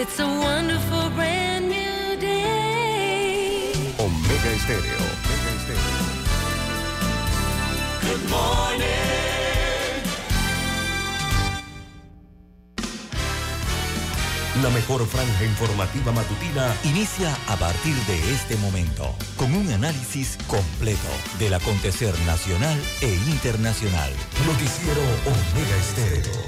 It's a wonderful brand new day. Omega Estéreo. Omega Estéreo. Good morning. La mejor franja informativa matutina inicia a partir de este momento con un análisis completo del acontecer nacional e internacional. Noticiero Omega Estéreo.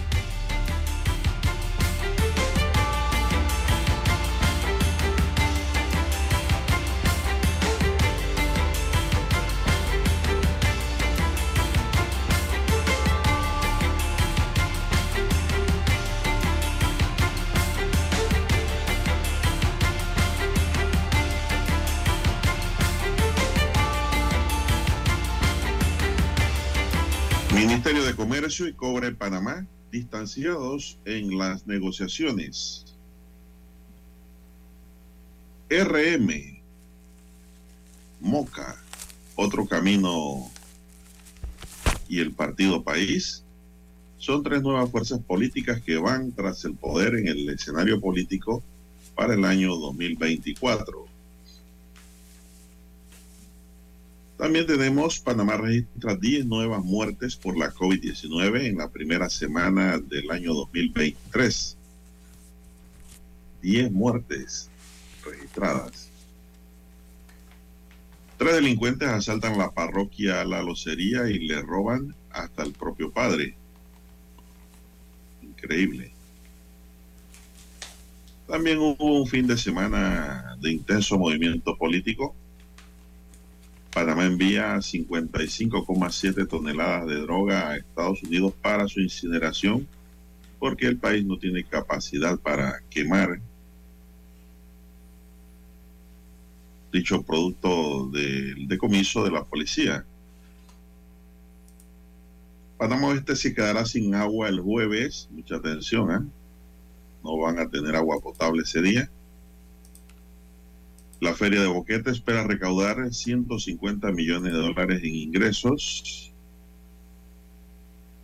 Panamá distanciados en las negociaciones. RM, Moca, Otro Camino y el Partido País son tres nuevas fuerzas políticas que van tras el poder en el escenario político para el año 2024. También tenemos, Panamá registra 10 nuevas muertes por la COVID-19 en la primera semana del año 2023. 10 muertes registradas. Tres delincuentes asaltan la parroquia La Locería y le roban hasta el propio padre. Increíble. También hubo un fin de semana de intenso movimiento político Panamá envía 55,7 toneladas de droga a Estados Unidos para su incineración porque el país no tiene capacidad para quemar dicho producto del decomiso de la policía. Panamá Oeste se quedará sin agua el jueves. Mucha atención, ¿eh? No van a tener agua potable ese día. La Feria de Boquete espera recaudar 150 millones de dólares en ingresos.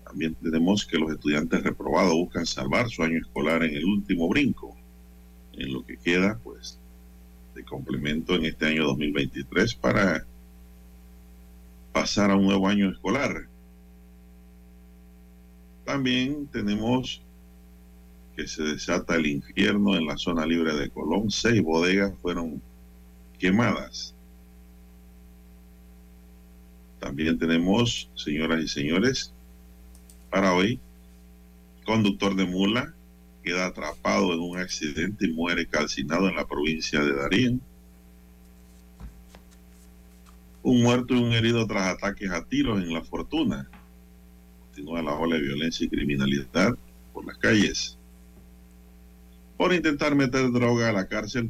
También tenemos que los estudiantes reprobados buscan salvar su año escolar en el último brinco, en lo que queda, pues, de complemento en este año 2023 para pasar a un nuevo año escolar. También tenemos que se desata el infierno en la zona libre de Colón. Seis bodegas fueron quemadas. También tenemos, señoras y señores, para hoy, conductor de mula queda atrapado en un accidente y muere calcinado en la provincia de Darien. Un muerto y un herido tras ataques a tiros en La Fortuna. Continúa la ola de violencia y criminalidad por las calles. Por intentar meter droga a la cárcel,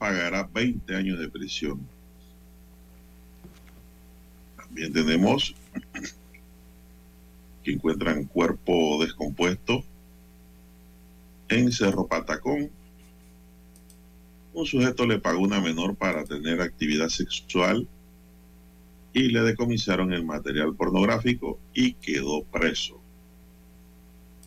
pagará 20 años de prisión. También tenemos que encuentran cuerpo descompuesto en Cerro Patacón. Un sujeto le pagó una menor para tener actividad sexual y le decomisaron el material pornográfico y quedó preso.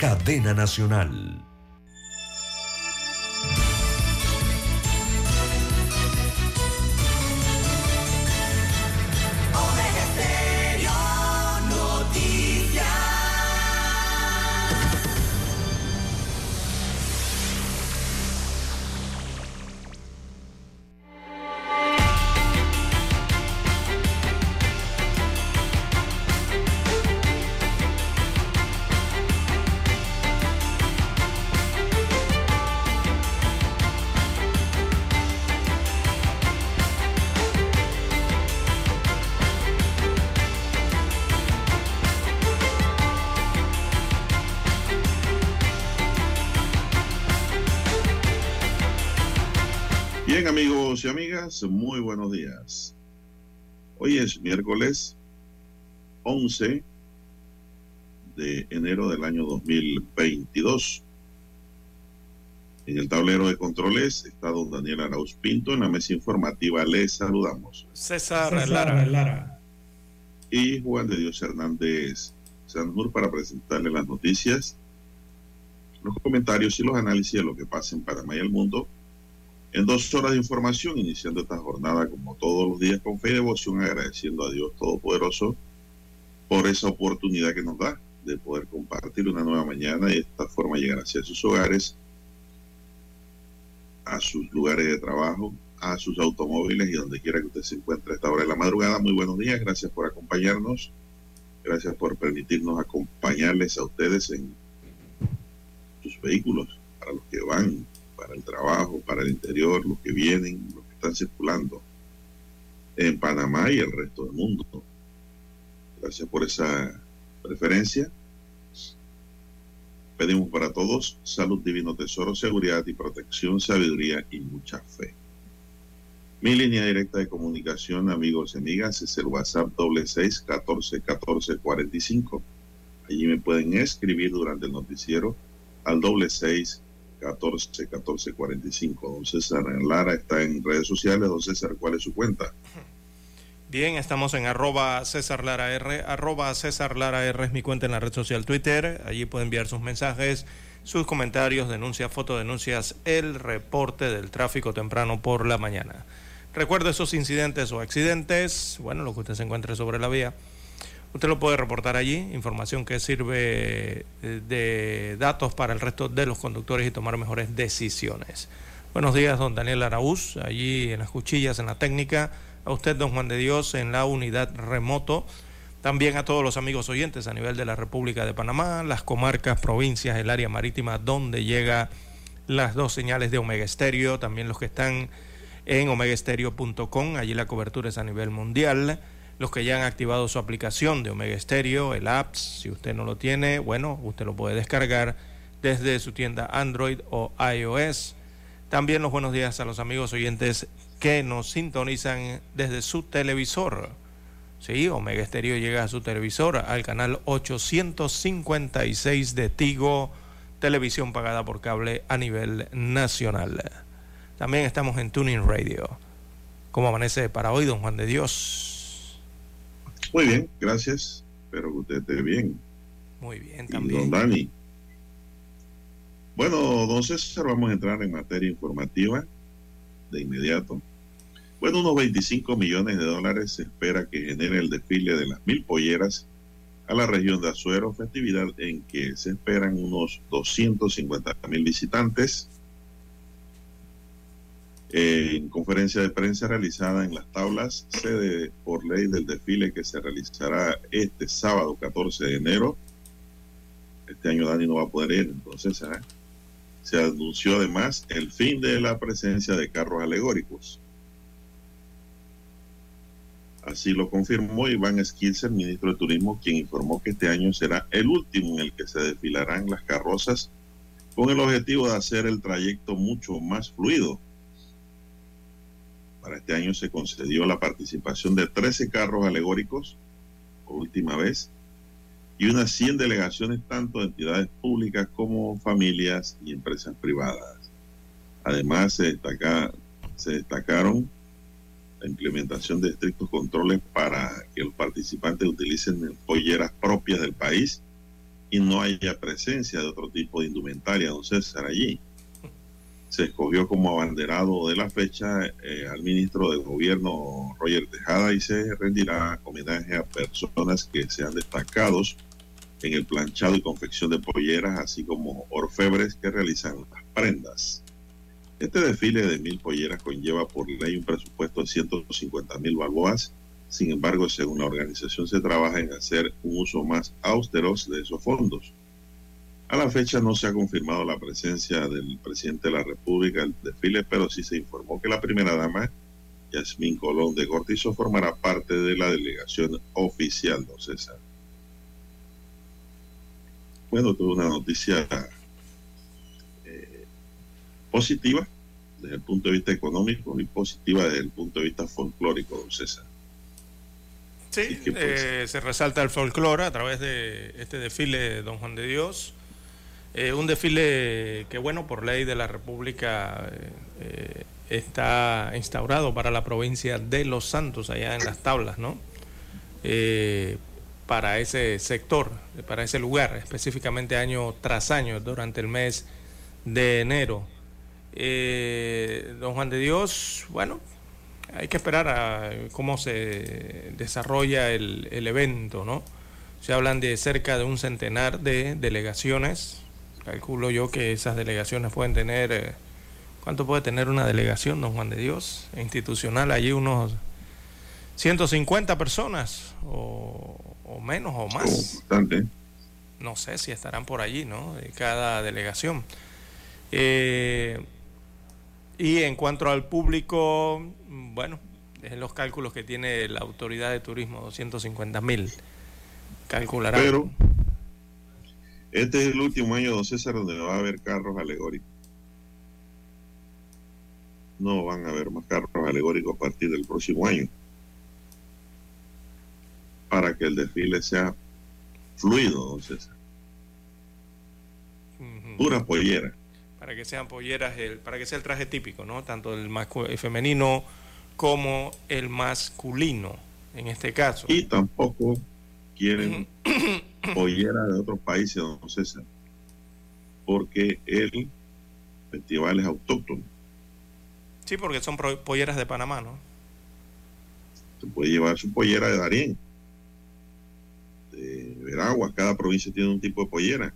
cadena nacional. Días. Hoy es miércoles 11 de enero del año 2022. En el tablero de controles está don Daniel Arauz Pinto. En la mesa informativa les saludamos. César, Lara. Lara. Y Juan de Dios Hernández Sanjur para presentarle las noticias, los comentarios y los análisis de lo que pasa en Panamá y el mundo en dos horas de información, iniciando esta jornada como todos los días con fe y devoción, agradeciendo a Dios Todopoderoso por esa oportunidad que nos da de poder compartir una nueva mañana y de esta forma llegar hacia sus hogares, a sus lugares de trabajo, a sus automóviles y donde quiera que usted se encuentre a esta hora de la madrugada. Muy buenos días, gracias por acompañarnos, gracias por permitirnos acompañarles a ustedes en sus vehículos, para los que van para el trabajo, para el interior, los que vienen, los que están circulando en Panamá y el resto del mundo. Gracias por esa preferencia. Pedimos para todos salud, divino tesoro, seguridad y protección, sabiduría y mucha fe. Mi línea directa de comunicación, amigos y amigas, es el WhatsApp doble seis catorce catorce cuarenta y cinco. Allí me pueden escribir durante el noticiero al doble seis 14 14 45. Don César Lara está en redes sociales. Don César, ¿cuál es su cuenta? Bien, estamos en arroba César Lara R. Arroba César Lara R es mi cuenta en la red social Twitter. Allí puede enviar sus mensajes, sus comentarios, denuncias, fotodenuncias, el reporte del tráfico temprano por la mañana. Recuerde esos incidentes o accidentes, bueno, lo que usted se encuentre sobre la vía Usted lo puede reportar allí, información que sirve eh, de datos para el resto de los conductores y tomar mejores decisiones. Buenos días, don Daniel Araúz, allí en las cuchillas, en la técnica. A usted, don Juan de Dios, en la unidad remoto. También a todos los amigos oyentes a nivel de la República de Panamá, las comarcas, provincias, el área marítima donde llega las dos señales de Omega Estéreo, también los que están en omegaestereo.com, allí la cobertura es a nivel mundial los que ya han activado su aplicación de Omega Stereo, el apps, si usted no lo tiene, bueno, usted lo puede descargar desde su tienda Android o iOS. También los buenos días a los amigos oyentes que nos sintonizan desde su televisor. Sí, Omega Stereo llega a su televisor al canal 856 de Tigo, televisión pagada por cable a nivel nacional. También estamos en Tuning Radio. ¿Cómo amanece para hoy, don Juan de Dios? Muy bien, gracias. Espero que usted esté bien. Muy bien, también. don Dani. Bueno, don César, vamos a entrar en materia informativa de inmediato. Bueno, unos 25 millones de dólares se espera que genere el desfile de las mil polleras a la región de Azuero, festividad en que se esperan unos 250 mil visitantes en conferencia de prensa realizada en las tablas, sede por ley del desfile que se realizará este sábado 14 de enero. Este año Dani no va a poder ir, entonces ¿eh? se anunció además el fin de la presencia de carros alegóricos. Así lo confirmó Iván Esquilser, ministro de Turismo, quien informó que este año será el último en el que se desfilarán las carrozas con el objetivo de hacer el trayecto mucho más fluido para este año se concedió la participación de 13 carros alegóricos, por última vez, y unas 100 delegaciones tanto de entidades públicas como familias y empresas privadas. Además, se, se destacaron la implementación de estrictos controles para que los participantes utilicen polleras propias del país y no haya presencia de otro tipo de indumentaria, don César, allí se escogió como abanderado de la fecha eh, al ministro de Gobierno Roger Tejada y se rendirá homenaje a personas que sean destacados en el planchado y confección de polleras, así como orfebres que realizan las prendas. Este desfile de mil polleras conlleva por ley un presupuesto de 150 mil balboas. Sin embargo, según la organización, se trabaja en hacer un uso más austero de esos fondos. A la fecha no se ha confirmado la presencia del presidente de la República en el desfile, pero sí se informó que la primera dama, Yasmín Colón de Cortizo, formará parte de la delegación oficial, don César. Bueno, tuve una noticia eh, positiva desde el punto de vista económico y positiva desde el punto de vista folclórico, don César. Sí, que, pues, eh, se resalta el folclore a través de este desfile de Don Juan de Dios. Eh, un desfile que, bueno, por ley de la República eh, eh, está instaurado para la provincia de Los Santos, allá en las tablas, ¿no? Para ese sector, para ese lugar, específicamente año tras año, durante el mes de enero. Don Juan de Dios, bueno, hay que esperar a cómo se desarrolla el, el evento, ¿no? Se hablan de cerca de un centenar de delegaciones. Calculo yo que esas delegaciones pueden tener, eh, ¿cuánto puede tener una delegación, don Juan de Dios? Institucional, allí unos 150 personas o, o menos o oh, más. bastante. No sé si estarán por allí, ¿no? De cada delegación. Eh, y en cuanto al público, bueno, es los cálculos que tiene la autoridad de turismo, 250 mil. Calcularán. Pero este es el último año, don César, donde va a haber carros alegóricos. No van a haber más carros alegóricos a partir del próximo año. Para que el desfile sea fluido, don César. Ujú. Pura pollera. para que sean polleras, el, para que sea el traje típico, ¿no? Tanto el, el femenino como el masculino, en este caso. Y tampoco quieren pollera de otros países, don César. Porque el festival es autóctono. Sí, porque son polleras de Panamá, ¿no? Se puede llevar su pollera de Darién, de Veragua. Cada provincia tiene un tipo de pollera.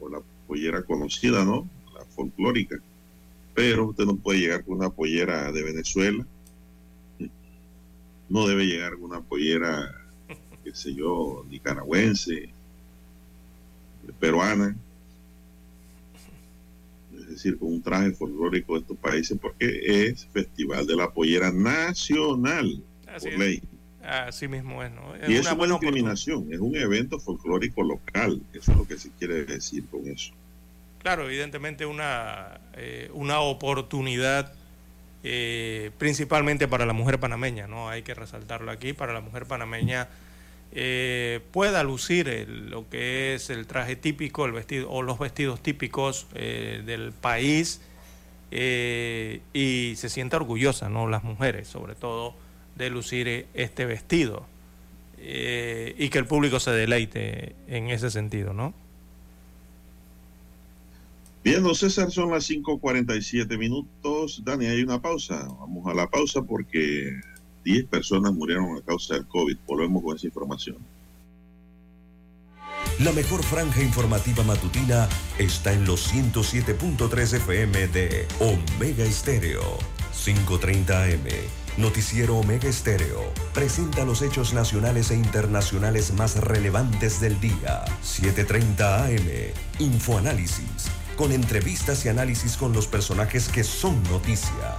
O la pollera conocida, ¿no? La folclórica. Pero usted no puede llegar con una pollera de Venezuela. No debe llegar con una pollera, qué sé yo, nicaragüense, peruana. Es decir, con un traje folclórico de estos países, porque es Festival de la Pollera Nacional, Así, por es. ley. Así mismo es, ¿no? Es Y una es buena discriminación, es un evento folclórico local. Eso es lo que se quiere decir con eso. Claro, evidentemente una, eh, una oportunidad eh, principalmente para la mujer panameña, ¿no? Hay que resaltarlo aquí, para la mujer panameña eh, pueda lucir lo que es el traje típico, el vestido o los vestidos típicos eh, del país eh, y se sienta orgullosa, ¿no? Las mujeres, sobre todo, de lucir este vestido y que el público se deleite en ese sentido, ¿no? Bien, don César, son las 5.47 minutos. Dani, hay una pausa. Vamos a la pausa porque 10 personas murieron a causa del COVID. Volvemos con esa información. La mejor franja informativa matutina está en los 107.3 FM de Omega Estéreo. 5.30 AM. Noticiero Omega Estéreo. Presenta los hechos nacionales e internacionales más relevantes del día. 7.30 AM. Infoanálisis. Con entrevistas y análisis con los personajes que son noticia.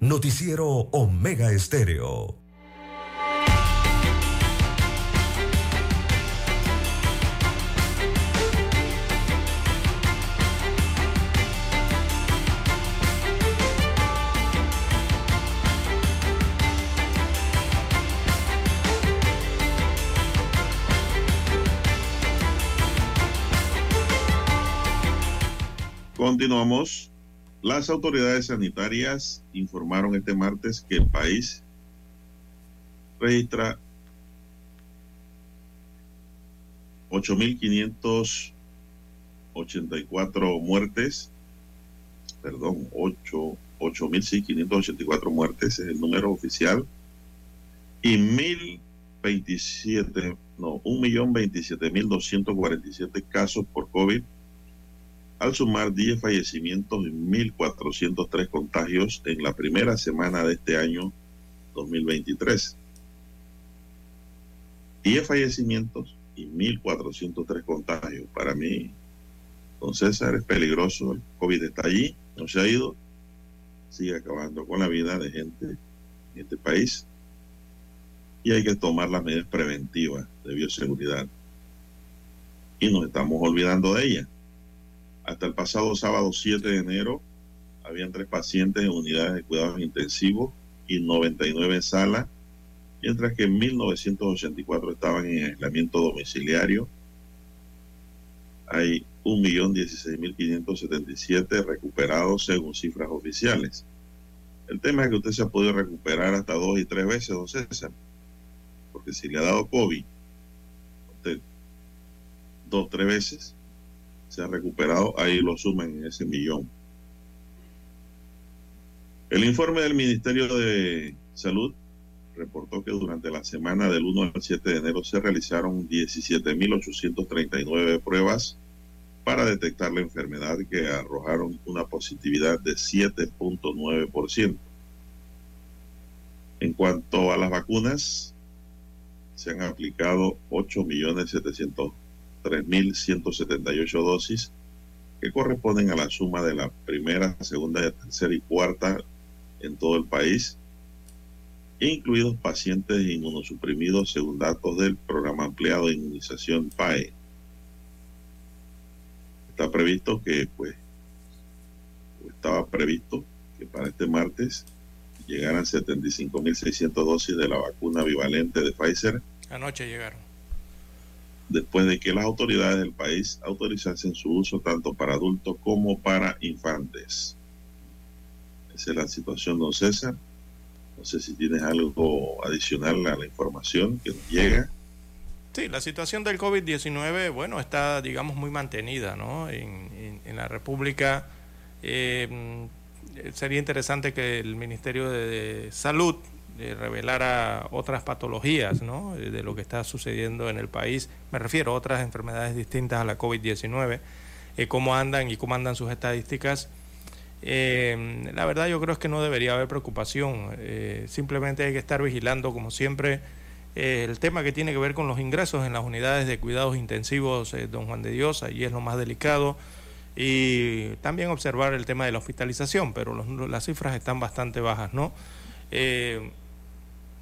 Noticiero Omega Estéreo. Continuamos. Las autoridades sanitarias informaron este martes que el país registra 8.584 muertes, perdón, 8, 8.584 muertes es el número oficial. Y 1.027, no, 1.027.247 casos por COVID al sumar 10 fallecimientos y 1.403 contagios en la primera semana de este año 2023. 10 fallecimientos y 1.403 contagios. Para mí, don César, es peligroso. El COVID está allí, no se ha ido. Sigue acabando con la vida de gente en este país. Y hay que tomar las medidas preventivas de bioseguridad. Y nos estamos olvidando de ellas. Hasta el pasado sábado 7 de enero, habían tres pacientes en unidades de cuidados intensivos y 99 en sala, mientras que en 1984 estaban en aislamiento domiciliario. Hay 1.016.577 recuperados según cifras oficiales. El tema es que usted se ha podido recuperar hasta dos y tres veces, don César, porque si le ha dado COVID, usted dos, tres veces, se ha recuperado, ahí lo suman en ese millón. El informe del Ministerio de Salud reportó que durante la semana del 1 al 7 de enero se realizaron 17.839 pruebas para detectar la enfermedad que arrojaron una positividad de 7.9%. En cuanto a las vacunas, se han aplicado 8.700.000 3.178 dosis que corresponden a la suma de la primera, segunda, tercera y cuarta en todo el país, incluidos pacientes inmunosuprimidos según datos del programa ampliado de inmunización PAE. Está previsto que, pues, estaba previsto que para este martes llegaran 75.600 dosis de la vacuna bivalente de Pfizer. Anoche llegaron después de que las autoridades del país autorizasen su uso tanto para adultos como para infantes. Esa es la situación, don César. No sé si tienes algo adicional a la información que nos llega. Sí, la situación del COVID-19, bueno, está, digamos, muy mantenida, ¿no? En, la República eh, sería interesante que el Ministerio de Salud de revelar otras patologías ¿no? de lo que está sucediendo en el país. Me refiero a otras enfermedades distintas a la COVID-19, eh, cómo andan y cómo andan sus estadísticas. Eh, la verdad yo creo que no debería haber preocupación, eh, simplemente hay que estar vigilando como siempre el tema que tiene que ver con los ingresos en las unidades de cuidados intensivos, don Juan de Dios, ahí es lo más delicado, y también observar el tema de la hospitalización, pero las cifras están bastante bajas, ¿no?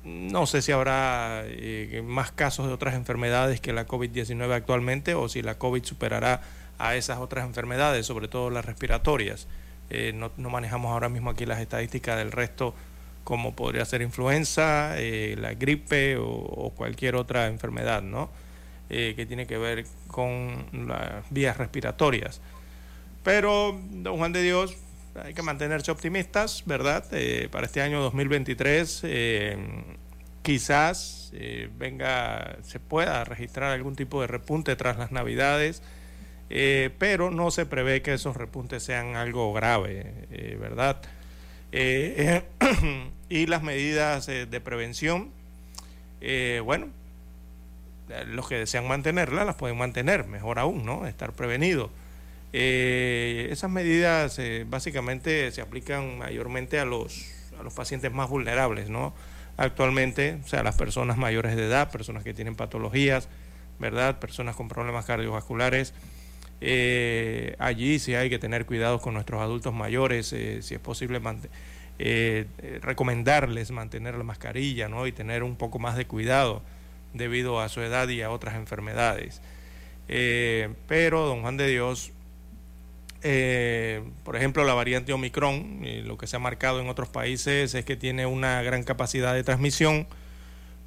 No sé si habrá eh, más casos de otras enfermedades que la COVID-19 actualmente o si la COVID superará a esas otras enfermedades, sobre todo las respiratorias. Eh, no, manejamos ahora mismo aquí las estadísticas del resto como podría ser influenza, eh, la gripe o, cualquier otra enfermedad, ¿no? que tiene que ver con las vías respiratorias. Pero, don Juan de Dios, hay que mantenerse optimistas, ¿verdad? Eh, para este año 2023 eh, quizás eh, venga, se pueda registrar algún tipo de repunte tras las navidades, pero no se prevé que esos repuntes sean algo grave, ¿verdad? y las medidas de prevención, bueno, los que desean mantenerlas las pueden mantener, mejor aún, ¿no? Estar prevenidos. Eh, esas medidas eh, básicamente se aplican mayormente a los, a los pacientes más vulnerables, ¿no? actualmente, o sea, las personas mayores de edad, personas que tienen patologías, ¿verdad? Personas con problemas cardiovasculares. Eh, allí sí hay que tener cuidado con nuestros adultos mayores, si es posible recomendarles mantener la mascarilla ¿no? y tener un poco más de cuidado debido a su edad y a otras enfermedades. pero, don Juan de Dios, por ejemplo, la variante Omicron, lo que se ha marcado en otros países es que tiene una gran capacidad de transmisión,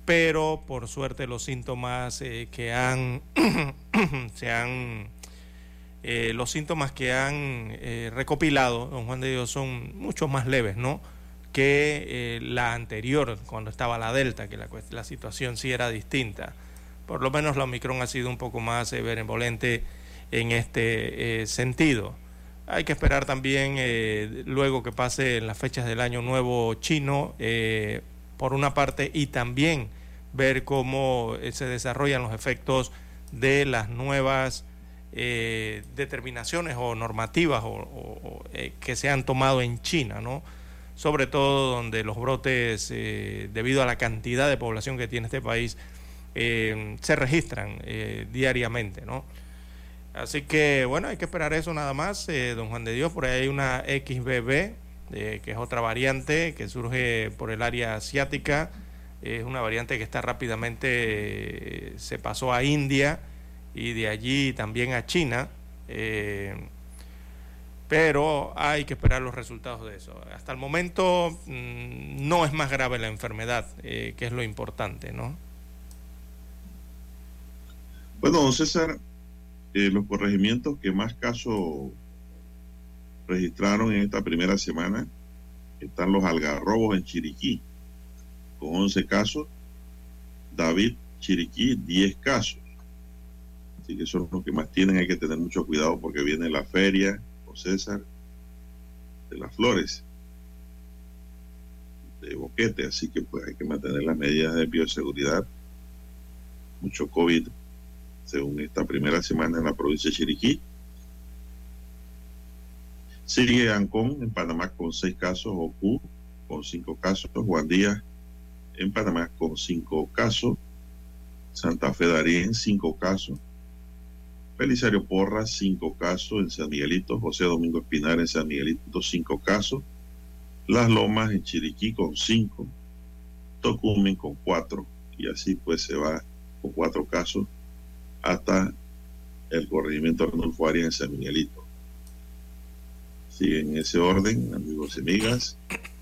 pero por suerte los síntomas que han se han eh, los síntomas que han eh, recopilado, don Juan de Dios, son mucho más leves, ¿no? Que eh, la anterior, cuando estaba la Delta, que la, la, situación sí era distinta. Por lo menos la Omicron ha sido un poco más benevolente en este sentido. Hay que esperar también, luego que pase las fechas del Año Nuevo chino, por una parte, y también ver cómo se desarrollan los efectos de las nuevas eh, determinaciones o normativas eh, que se han tomado en China, ¿no? sobre todo donde los brotes, eh, debido a la cantidad de población que tiene este país, se registran diariamente. ¿no? Así que, bueno, hay que esperar eso nada más, don Juan de Dios. Por ahí hay una XBB, que es otra variante que surge por el área asiática. Es una variante que está rápidamente, se pasó a India y de allí también a China. Eh, pero hay que esperar los resultados de eso. Hasta el momento mm, no es más grave la enfermedad, eh, que es lo importante, ¿no? Bueno, don César, eh, los corregimientos que más casos registraron en esta primera semana están los algarrobos en Chiriquí, con 11 casos. David, Chiriquí, 10 casos. Así que son los que más tienen, hay que tener mucho cuidado porque viene la feria, o César, de las flores, de boquete, así que pues hay que mantener las medidas de bioseguridad. Mucho COVID, según esta primera semana en la provincia de Chiriquí. Sigue Ancón en Panamá con seis casos, Ocu con cinco casos, Juan Díaz en Panamá con cinco casos, Santa Fe Darien cinco casos, Belisario Porras, cinco casos en San Miguelito. José Domingo Espinar en San Miguelito, cinco casos. Las Lomas en Chiriquí con cinco. Tocumen con cuatro. Y así pues se va con cuatro casos hasta el corregimiento Arnulfo Arias en San Miguelito. Sigue en ese orden, amigos y amigas.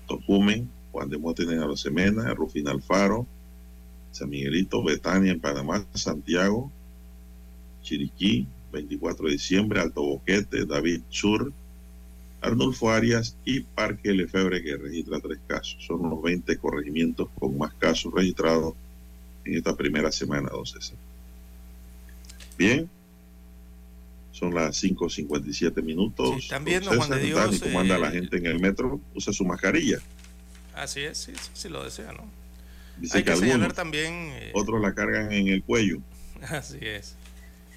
Tocumen, Juan de en Arosemena, Rufín Alfaro, San Miguelito, Betania en Panamá, Santiago, Chiriquí, 24 de diciembre, Alto Boquete, David Sur, Arnulfo Arias y Parque Lefebre que registra tres casos. Son los 20 corregimientos con más casos registrados en esta primera semana, don César. Bien, son las 5.57 minutos. Sí, también, Juan de Dios. cómo anda la eh, gente en el metro? Usa su mascarilla. Así es, sí, sí, lo desea, ¿no? Dice Hay que, señalar también... Eh, otros la cargan en el cuello. Así es.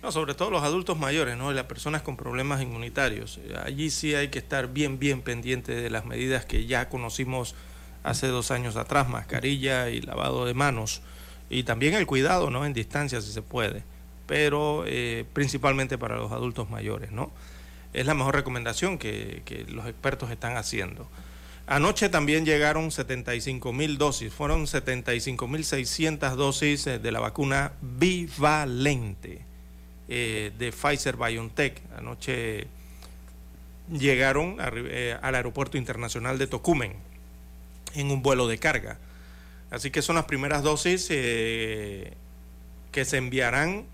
No, sobre todo los adultos mayores, ¿no? Y las personas con problemas inmunitarios. Allí sí hay que estar bien, bien pendiente de las medidas que ya conocimos hace dos años atrás, mascarilla y lavado de manos. Y también el cuidado, ¿no? En distancia, si se puede. Pero eh, principalmente para los adultos mayores, ¿no? Es la mejor recomendación que, que los expertos están haciendo. Anoche también llegaron 75 mil dosis, fueron 75 mil 600 dosis eh, de la vacuna bivalente eh, de Pfizer BioNTech. Anoche llegaron al aeropuerto internacional de Tocumen en un vuelo de carga. Así que son las primeras dosis que se enviarán.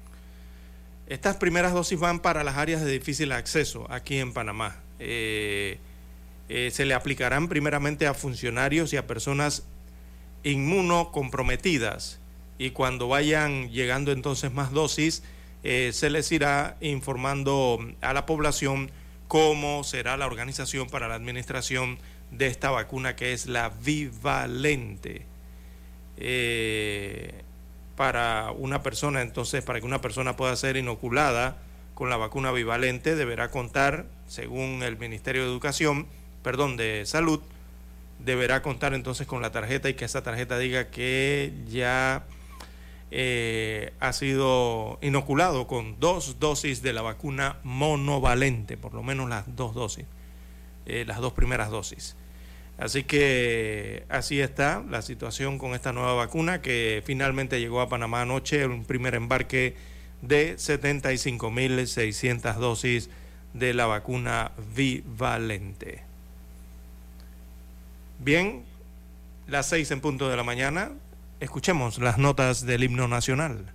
Estas primeras dosis van para las áreas de difícil acceso aquí en Panamá. se le aplicarán primeramente a funcionarios y a personas inmunocomprometidas y cuando vayan llegando entonces más dosis eh, se les irá informando a la población cómo será la organización para la administración de esta vacuna que es la bivalente. Eh, para una persona, entonces, para que una persona pueda ser inoculada con la vacuna bivalente, deberá contar, según el Ministerio de Educación, perdón, de Salud, deberá contar entonces con la tarjeta y que esa tarjeta diga que ya eh, ha sido inoculado con dos dosis de la vacuna monovalente, por lo menos las dos dosis, eh, las dos primeras dosis. Así que así está la situación con esta nueva vacuna que finalmente llegó a Panamá anoche, un primer embarque de 75.600 dosis de la vacuna bivalente. Bien, las seis en punto de la mañana, escuchemos las notas del himno nacional.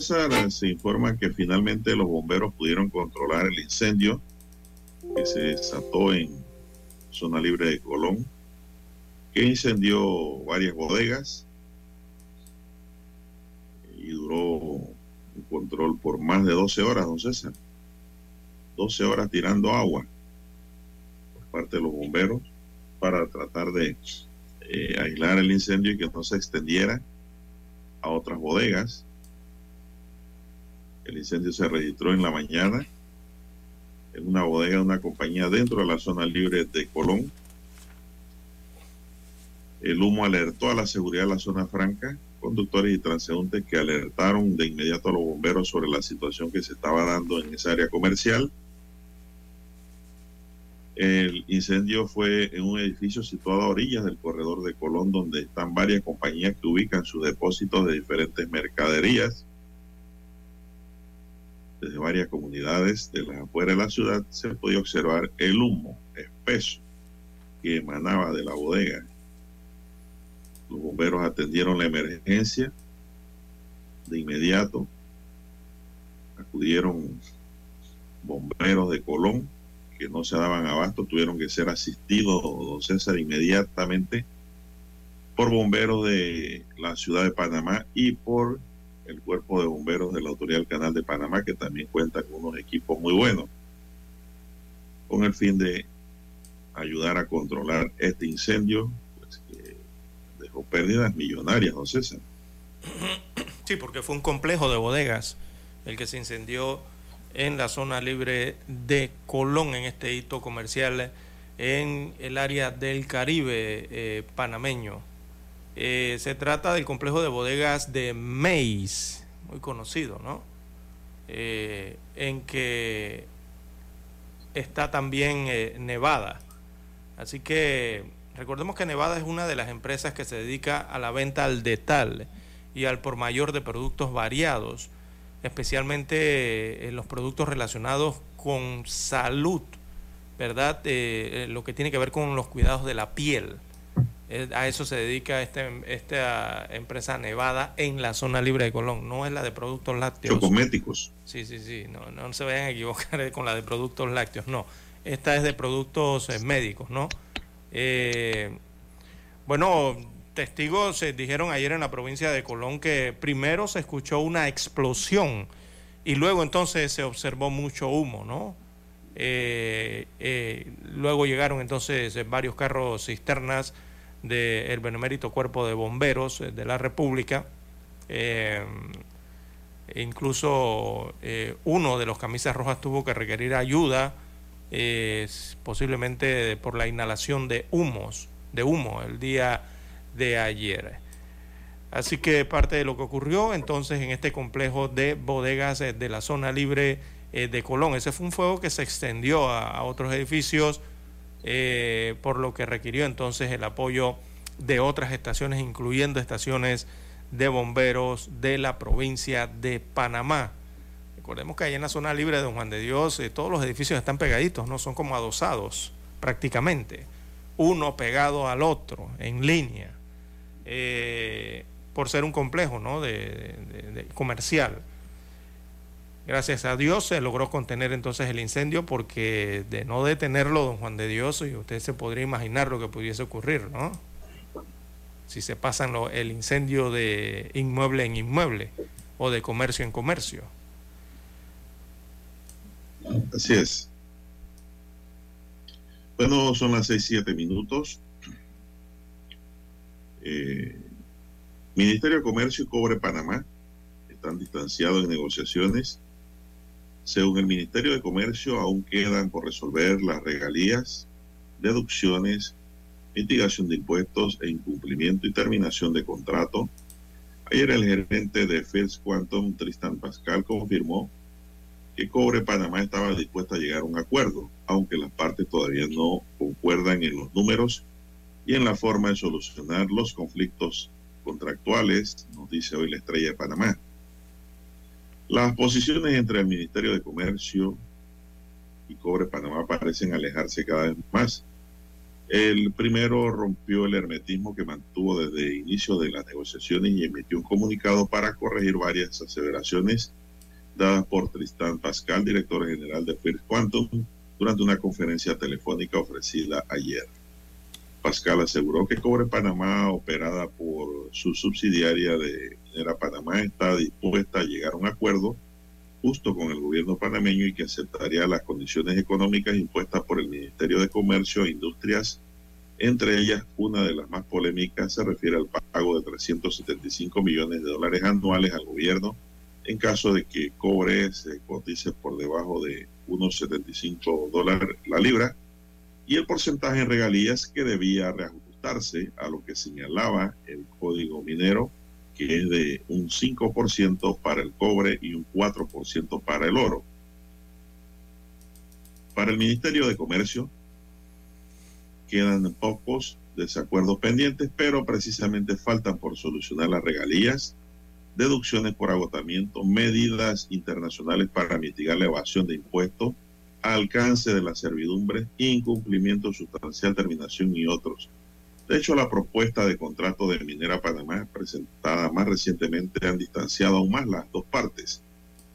César, se informa que finalmente los bomberos pudieron controlar el incendio que se desató en zona libre de Colón, que incendió varias bodegas y duró el control por más de 12 horas, don César. 12 horas tirando agua por parte de los bomberos para tratar de eh, aislar el incendio y que no se extendiera a otras bodegas. El incendio se registró en la mañana en una bodega de una compañía dentro de la zona libre de Colón. El humo alertó a la seguridad de la zona franca, conductores y transeúntes que alertaron de inmediato a los bomberos sobre la situación que se estaba dando en esa área comercial. El incendio fue en un edificio situado a orillas del corredor de Colón, donde están varias compañías que ubican sus depósitos de diferentes mercaderías. Desde varias comunidades de las afueras de la ciudad se podía observar el humo espeso que emanaba de la bodega. Los bomberos atendieron la emergencia de inmediato. Acudieron bomberos de Colón que no se daban abasto, tuvieron que ser asistidos, don César, inmediatamente por bomberos de la ciudad de Panamá y por el cuerpo de bomberos de la Autoridad del Canal de Panamá, que también cuenta con unos equipos muy buenos, con el fin de ayudar a controlar este incendio, pues que dejó pérdidas millonarias, don César. Sí, porque fue un complejo de bodegas el que se incendió en la zona libre de Colón, en este hito comercial en el área del Caribe eh, panameño. Eh, se trata del complejo de bodegas de Mays, muy conocido, ¿no? Eh, en que está también Nevada. Así que recordemos que Nevada es una de las empresas que se dedica a la venta al detalle y al por mayor de productos variados especialmente en eh, los productos relacionados con salud, ¿verdad? Eh, eh, lo que tiene que ver con los cuidados de la piel. A eso se dedica este, esta empresa Nevada en la zona libre de Colón. No es la de productos lácteos. Cosméticos. Sí, sí, sí. No, no se vayan a equivocar con la de productos lácteos. No. Esta es de productos médicos, ¿no? bueno, testigos se dijeron ayer en la provincia de Colón que primero se escuchó una explosión y luego entonces se observó mucho humo, ¿no? Eh, eh, luego llegaron entonces varios carros cisternas del Benemérito Cuerpo de Bomberos de la República. Eh, incluso uno de los camisas rojas tuvo que requerir ayuda, posiblemente por la inhalación de humos, de humo, el día de ayer. Así que parte de lo que ocurrió entonces en este complejo de bodegas eh, de la zona libre eh, de Colón. Ese fue un fuego que se extendió a, otros edificios, eh, por lo que requirió entonces el apoyo de otras estaciones, incluyendo estaciones de bomberos de la provincia de Panamá. Recordemos que ahí en la zona libre de Don Juan de Dios todos los edificios están pegaditos, no son como adosados prácticamente, uno pegado al otro en línea. Eh, por ser un complejo ¿no? de, comercial. Gracias a Dios se logró contener entonces el incendio porque de no detenerlo, don Juan de Dios, y usted se podría imaginar lo que pudiese ocurrir, ¿no? Si se pasan lo, el incendio de inmueble en inmueble o de comercio en comercio. Así es. Bueno, son las seis, siete minutos. Eh, Ministerio de Comercio y Cobre Panamá están distanciados en negociaciones. Según el Ministerio de Comercio, aún quedan por resolver las regalías, deducciones, mitigación de impuestos e incumplimiento y terminación de contrato. Ayer el gerente de First Quantum, Tristan Pascal, confirmó que Cobre Panamá estaba dispuesta a llegar a un acuerdo, aunque las partes todavía no concuerdan en los números y en la forma de solucionar los conflictos contractuales, nos dice hoy la estrella de Panamá. Las posiciones entre el Ministerio de Comercio y Cobre Panamá parecen alejarse cada vez más. El primero rompió el hermetismo que mantuvo desde el inicio de las negociaciones y emitió un comunicado para corregir varias aseveraciones dadas por Tristán Pascal, director general de First Quantum, durante una conferencia telefónica ofrecida ayer. Pascal aseguró que Cobre Panamá, operada por su subsidiaria de Minera Panamá, está dispuesta a llegar a un acuerdo justo con el gobierno panameño y que aceptaría las condiciones económicas impuestas por el Ministerio de Comercio e Industrias. Entre ellas, una de las más polémicas se refiere al pago de 375 millones de dólares anuales al gobierno en caso de que cobre se cotice por debajo de unos 75 dólares la libra y el porcentaje en regalías que debía reajustarse a lo que señalaba el código minero, que es de un 5% para el cobre y un 4% para el oro. Para el Ministerio de Comercio quedan pocos desacuerdos pendientes, pero precisamente faltan por solucionar las regalías, deducciones por agotamiento, medidas internacionales para mitigar la evasión de impuestos, alcance de la servidumbre, incumplimiento sustancial, terminación y otros. De hecho, la propuesta de contrato de Minera Panamá, presentada más recientemente, han distanciado aún más las dos partes.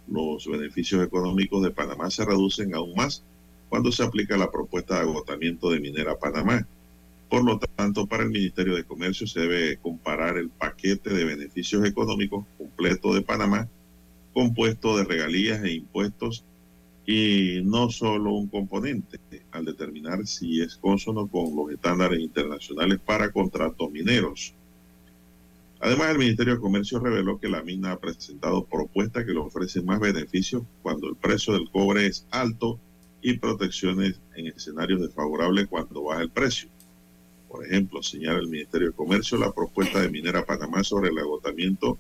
Los beneficios económicos de Panamá se reducen aún más cuando se aplica la propuesta de agotamiento de Minera Panamá. Por lo tanto, para el Ministerio de Comercio se debe comparar el paquete de beneficios económicos completo de Panamá, compuesto de regalías e impuestos, y no solo un componente, al determinar si es consono con los estándares internacionales para contratos mineros. Además, el Ministerio de Comercio reveló que la mina ha presentado propuestas que le ofrecen más beneficios cuando el precio del cobre es alto y protecciones en escenarios desfavorables cuando baja el precio. Por ejemplo, señala el Ministerio de Comercio, la propuesta de Minera Panamá sobre el agotamiento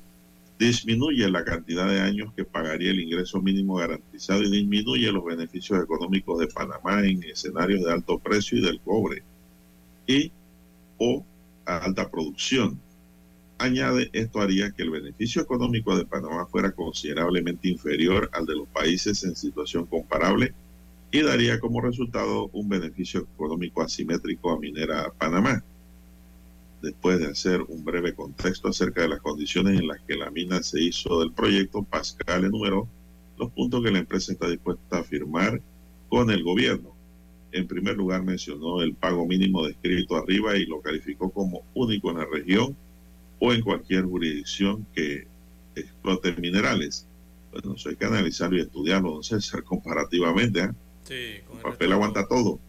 disminuye la cantidad de años que pagaría el ingreso mínimo garantizado y disminuye los beneficios económicos de Panamá en escenarios de alto precio y del cobre y o alta producción. Añade, esto haría que el beneficio económico de Panamá fuera considerablemente inferior al de los países en situación comparable y daría como resultado un beneficio económico asimétrico a Minera Panamá. Después de hacer un breve contexto acerca de las condiciones en las que la mina se hizo del proyecto, Pascal enumeró los puntos que la empresa está dispuesta a firmar con el gobierno. En primer lugar mencionó el pago mínimo descrito arriba y lo calificó como único en la región o en cualquier jurisdicción que explote minerales. Bueno, eso hay que analizarlo y estudiarlo, don César, comparativamente. ¿eh? Sí, con el papel aguanta todo.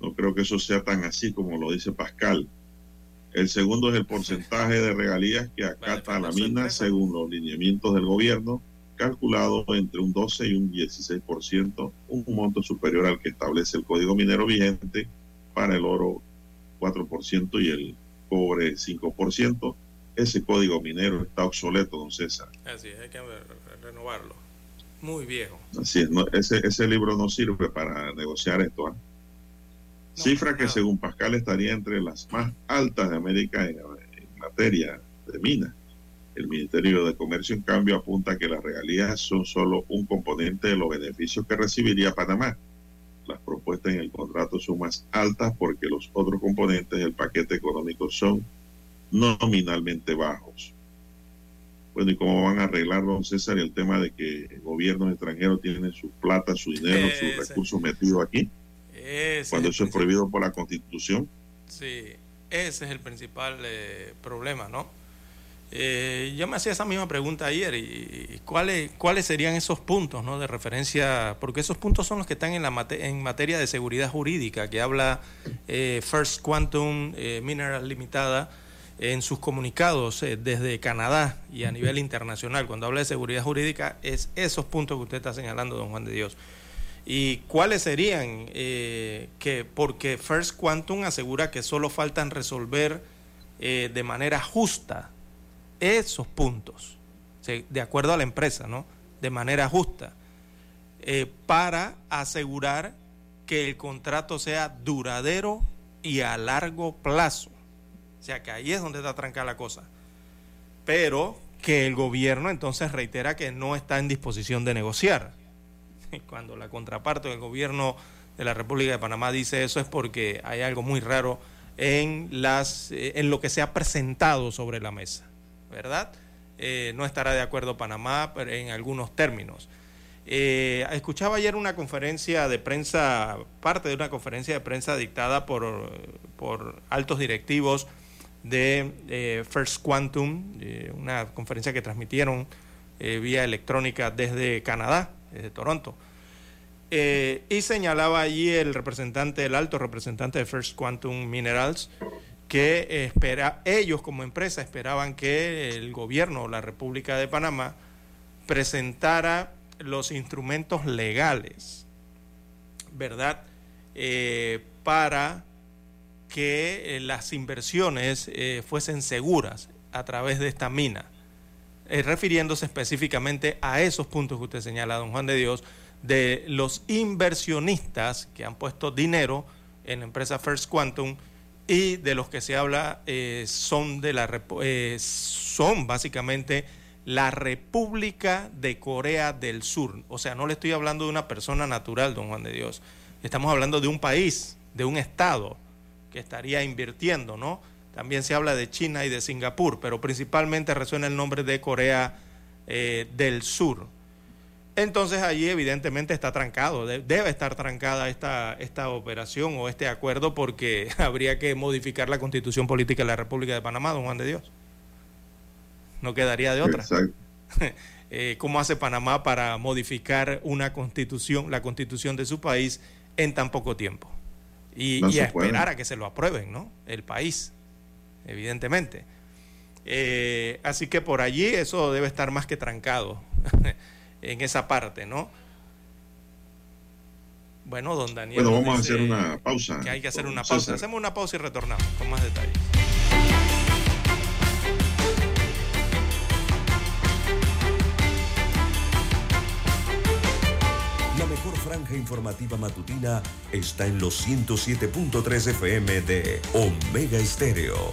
No creo que eso sea tan así como lo dice Pascal. El segundo es el porcentaje de regalías que acata la mina según los lineamientos del gobierno, calculado entre un 12 y un 16%, un monto superior al que establece el código minero vigente para el oro 4% y el cobre 5%. Ese código minero está obsoleto, don César. Así es, hay que renovarlo. Muy viejo. Así es, ese, ese libro no sirve para negociar esto. ¿ah? Cifra que según Pascal estaría entre las más altas de América en, materia de minas. El Ministerio de Comercio, en cambio, apunta que las regalías son solo un componente de los beneficios que recibiría Panamá. Las propuestas en el contrato son más altas porque los otros componentes del paquete económico son nominalmente bajos. Bueno, ¿y cómo van a arreglar, don César, el tema de que gobiernos extranjeros tienen su plata, su dinero, sus recursos metidos aquí? Cuando eso es prohibido por la Constitución. Sí, ese es el principal eh, problema, ¿no? Eh, yo me hacía esa misma pregunta ayer y, cuáles cuáles serían esos puntos ¿no? de referencia, porque esos puntos son los que están en, la en materia de seguridad jurídica, que habla eh, First Quantum Mineral Limitada en sus comunicados desde Canadá y a nivel internacional. Cuando habla de seguridad jurídica es esos puntos que usted está señalando, don Juan de Dios. ¿Y cuáles serían? Eh, que porque First Quantum asegura que solo faltan resolver eh, de manera justa esos puntos, de acuerdo a la empresa, ¿no? De manera justa, eh, para asegurar que el contrato sea duradero y a largo plazo. O sea que ahí es donde está trancada la cosa. Pero que el gobierno entonces reitera que no está en disposición de negociar. cuando la contraparte del gobierno de la República de Panamá dice eso es porque hay algo muy raro en, las, eh, en lo que se ha presentado sobre la mesa, ¿verdad? Eh, no estará de acuerdo Panamá en algunos términos. Eh, escuchaba ayer una conferencia de prensa, parte de una conferencia de prensa dictada por, por altos directivos de First Quantum, una conferencia que transmitieron vía electrónica desde Canadá desde Toronto. Eh, y señalaba allí el representante, el alto representante de First Quantum Minerals, que espera, ellos como empresa esperaban que el gobierno o la República de Panamá presentara los instrumentos legales, ¿verdad? Eh, para que eh, las inversiones eh, fuesen seguras a través de esta mina, refiriéndose específicamente a esos puntos que usted señala, don Juan de Dios, de los inversionistas que han puesto dinero en la empresa First Quantum y de los que se habla son de la son básicamente la República de Corea del Sur. O sea, no le estoy hablando de una persona natural, don Juan de Dios. Estamos hablando de un país, de un Estado que estaría invirtiendo, ¿no? También se habla de China y de Singapur, pero principalmente resuena el nombre de Corea eh, del Sur. Entonces allí evidentemente está trancado, debe estar trancada esta, esta operación o este acuerdo porque habría que modificar la constitución política de la República de Panamá, don Juan de Dios no quedaría de otra. Eh, ¿Cómo hace Panamá para modificar una constitución, la constitución de su país en tan poco tiempo? Y, a esperar a que se lo aprueben, ¿no? El país, evidentemente. Eh, así que por allí eso debe estar más que trancado en esa parte, ¿no? Bueno, don Daniel. Bueno, vamos a hacer una pausa. Que hay que hacer una pausa. Hacemos una pausa y retornamos con más detalles. franja informativa matutina está en los 107.3 FM de Omega Estéreo.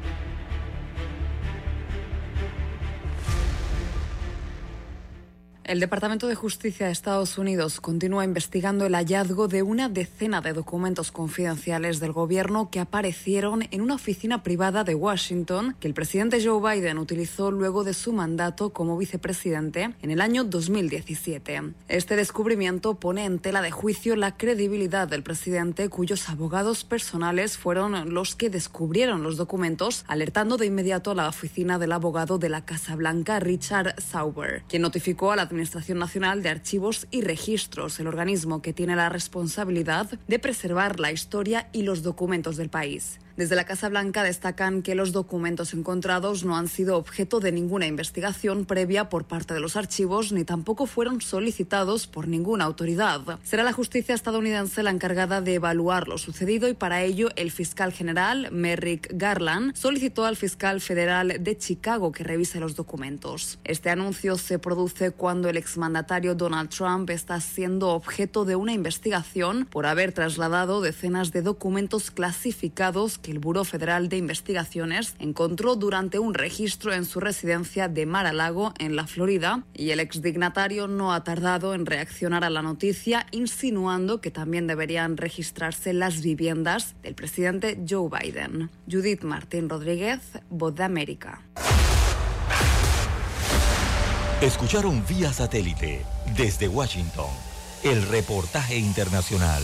El Departamento de Justicia de Estados Unidos continúa investigando el hallazgo de una decena de documentos confidenciales del gobierno que aparecieron en una oficina privada de Washington que el presidente Joe Biden utilizó luego de su mandato como vicepresidente en el año 2017. Este descubrimiento pone en tela de juicio la credibilidad del presidente cuyos abogados personales fueron los que descubrieron los documentos, alertando de inmediato a la oficina del abogado de la Casa Blanca, Richard Sauber, quien notificó a la Administración Nacional de Archivos y Registros, el organismo que tiene la responsabilidad de preservar la historia y los documentos del país. Desde la Casa Blanca destacan que los documentos encontrados no han sido objeto de ninguna investigación previa por parte de los archivos ni tampoco fueron solicitados por ninguna autoridad. Será la justicia estadounidense la encargada de evaluar lo sucedido y para ello el fiscal general Merrick Garland solicitó al fiscal federal de Chicago que revise los documentos. Este anuncio se produce cuando el exmandatario Donald Trump está siendo objeto de una investigación por haber trasladado decenas de documentos clasificados que el Buró Federal de Investigaciones encontró durante un registro en su residencia de Mar-a-Lago, en la Florida, y el exdignatario no ha tardado en reaccionar a la noticia, insinuando que también deberían registrarse las viviendas del presidente Joe Biden. Judith Martín Rodríguez, Voz de América. Escucharon vía satélite desde Washington el reportaje internacional.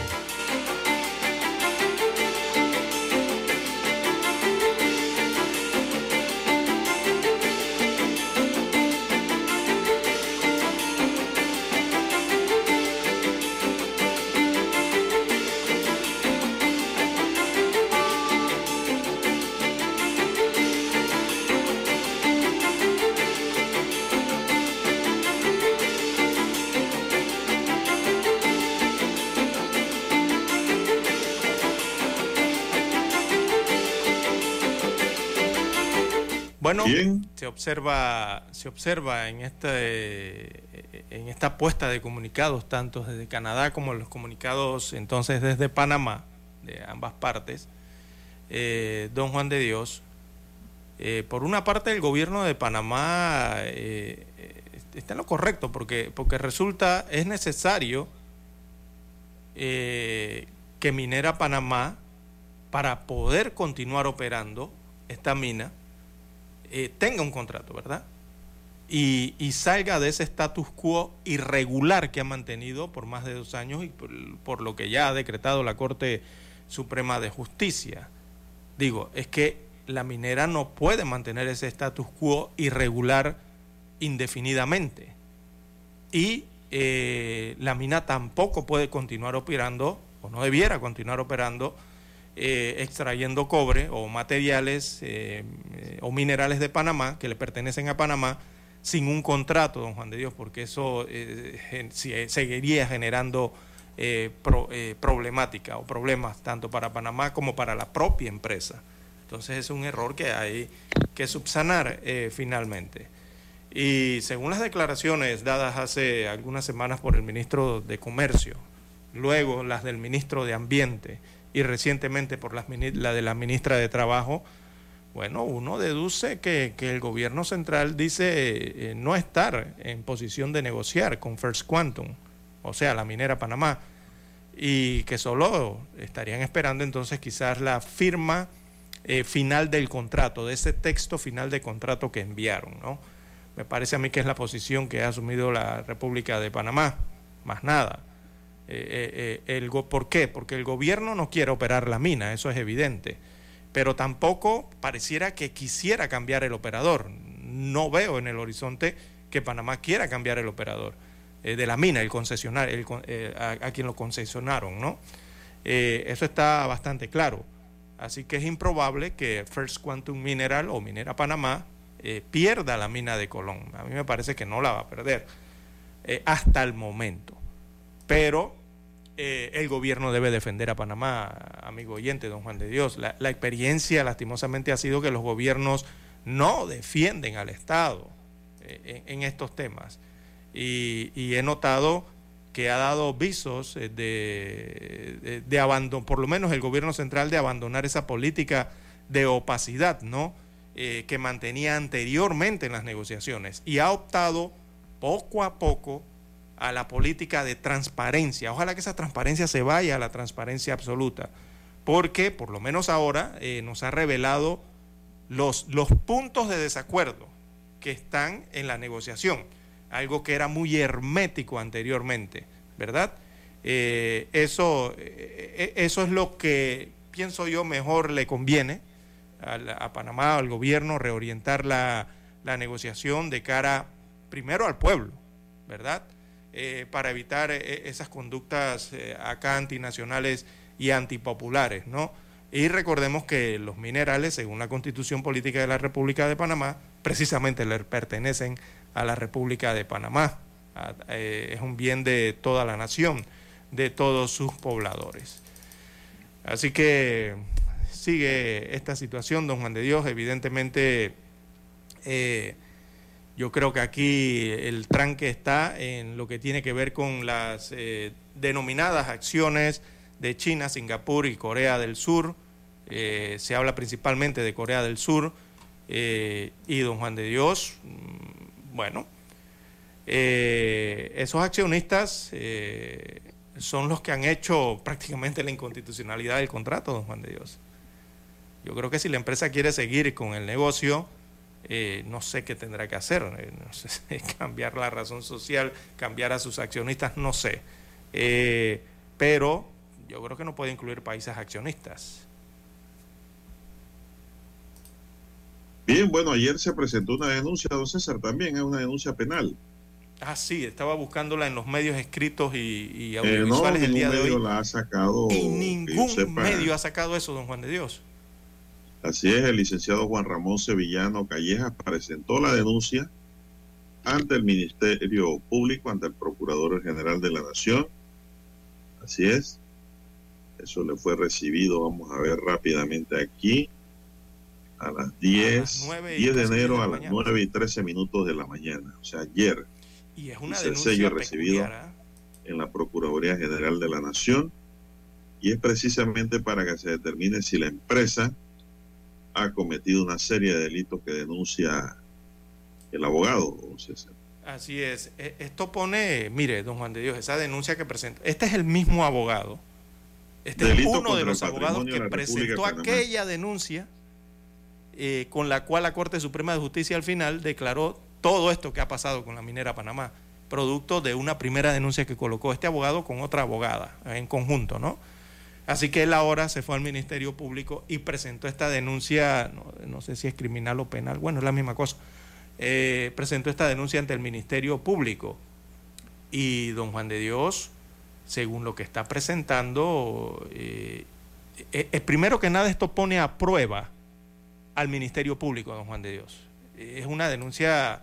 Se observa, se observa en este, en esta puesta de comunicados, tanto desde Canadá como los comunicados entonces desde Panamá, de ambas partes, eh, don Juan de Dios. Eh, por una parte, el gobierno de Panamá eh, está en lo correcto, porque, porque resulta, es necesario que Minera Panamá, para poder continuar operando esta mina, eh, tenga un contrato, ¿verdad? Y, salga de ese status quo irregular que ha mantenido por más de dos años y por, lo que ya ha decretado la Corte Suprema de Justicia. Digo, es que la minera no puede mantener ese status quo irregular indefinidamente. Y eh, la mina tampoco puede continuar operando, o no debiera continuar operando, eh, extrayendo cobre o materiales eh, o minerales de Panamá que le pertenecen a Panamá sin un contrato, don Juan de Dios, porque eso eh, seguiría generando problemática o problemas tanto para Panamá como para la propia empresa. Entonces es un error que hay que subsanar finalmente. Y según las declaraciones dadas hace algunas semanas por el ministro de Comercio, luego las del ministro de Ambiente, y recientemente por la, de la ministra de Trabajo, bueno, uno deduce que, el gobierno central dice eh, no estar en posición de negociar con First Quantum, o sea, la minera Panamá, y que solo estarían esperando entonces quizás la firma eh, final del contrato, de ese texto final de contrato que enviaron, ¿no? Me parece a mí que es la posición que ha asumido la República de Panamá, más nada. Eh, eh, el, ¿Por qué? Porque el gobierno no quiere operar la mina, eso es evidente, pero tampoco pareciera que quisiera cambiar el operador. No veo en el horizonte que Panamá quiera cambiar el operador eh, de la mina, el concesionario, a, quien lo concesionaron, ¿no? eso está bastante claro. Así que es improbable que First Quantum Mineral o Minera Panamá pierda la mina de Colón. A mí me parece que no la va a perder hasta el momento. Pero eh, el gobierno debe defender a Panamá, amigo oyente, don Juan de Dios. La, experiencia, lastimosamente, ha sido que los gobiernos no defienden al Estado eh, en, estos temas. Y, he notado que ha dado visos eh, de, de, abandono, por lo menos el gobierno central, de abandonar esa política de opacidad, ¿no? que mantenía anteriormente en las negociaciones y ha optado poco a poco a la política de transparencia. Ojalá que esa transparencia se vaya a la transparencia absoluta, porque por lo menos ahora eh, nos ha revelado los, los puntos de desacuerdo que están en la negociación, algo que era muy hermético anteriormente, ¿verdad? Eh, eso, eh, eso es lo que pienso yo mejor le conviene a, a Panamá, al gobierno, reorientar la, la negociación de cara primero al pueblo, ¿verdad? Eh, para evitar eh, esas conductas eh, acá antinacionales y antipopulares, ¿no? Y recordemos que los minerales, según la Constitución Política de la República de Panamá, precisamente le pertenecen a la República de Panamá. es un bien de toda la nación, de todos sus pobladores. Así que sigue esta situación, don Juan de Dios, evidentemente yo creo que aquí el tranque está en lo que tiene que ver con las eh, denominadas acciones de China, Singapur y Corea del Sur. Eh, se habla principalmente de Corea del Sur eh, y don Juan de Dios. Mm, bueno, esos accionistas son los que han hecho prácticamente la inconstitucionalidad del contrato, don Juan de Dios. Yo creo que si la empresa quiere seguir con el negocio, eh, no sé qué tendrá que hacer, eh, no sé, cambiar la razón social, cambiar a sus accionistas, no sé. Eh, pero yo creo que no puede incluir países accionistas. Bien, bueno, ayer se presentó una denuncia, don César, también es una denuncia penal. Ah, sí, estaba buscándola en los medios escritos y, audiovisuales el día de hoy. La ha sacado, y ningún medio ha sacado eso, don Juan de Dios. Así es, el licenciado Juan Ramón Sevillano Callejas presentó la denuncia ante el Ministerio Público, ante el Procurador General de la Nación. Así es. Eso le fue recibido, vamos a ver rápidamente aquí, a las 10, 10 de enero a las 9 y 13 minutos de la mañana, o sea, ayer. Y es una denuncia sello recibido ¿eh? en la Procuraduría General de la Nación y es precisamente para que se determine si la empresa ha cometido una serie de delitos que denuncia el abogado. Así es. E, esto pone, mire, don Juan de Dios, esa denuncia que presenta. Este es el mismo abogado. Este es uno de los abogados que presentó aquella denuncia eh, con la cual la Corte Suprema de Justicia al final declaró todo esto que ha pasado con la minera Panamá, producto de una primera denuncia que colocó este abogado con otra abogada en conjunto, ¿no? Así que él ahora se fue al Ministerio Público y presentó esta denuncia, no, sé si es criminal o penal, bueno, es la misma cosa, eh, presentó esta denuncia ante el Ministerio Público. Y don Juan de Dios, según lo que está presentando, eh, eh, primero que nada esto pone a prueba al Ministerio Público, don Juan de Dios. Es una denuncia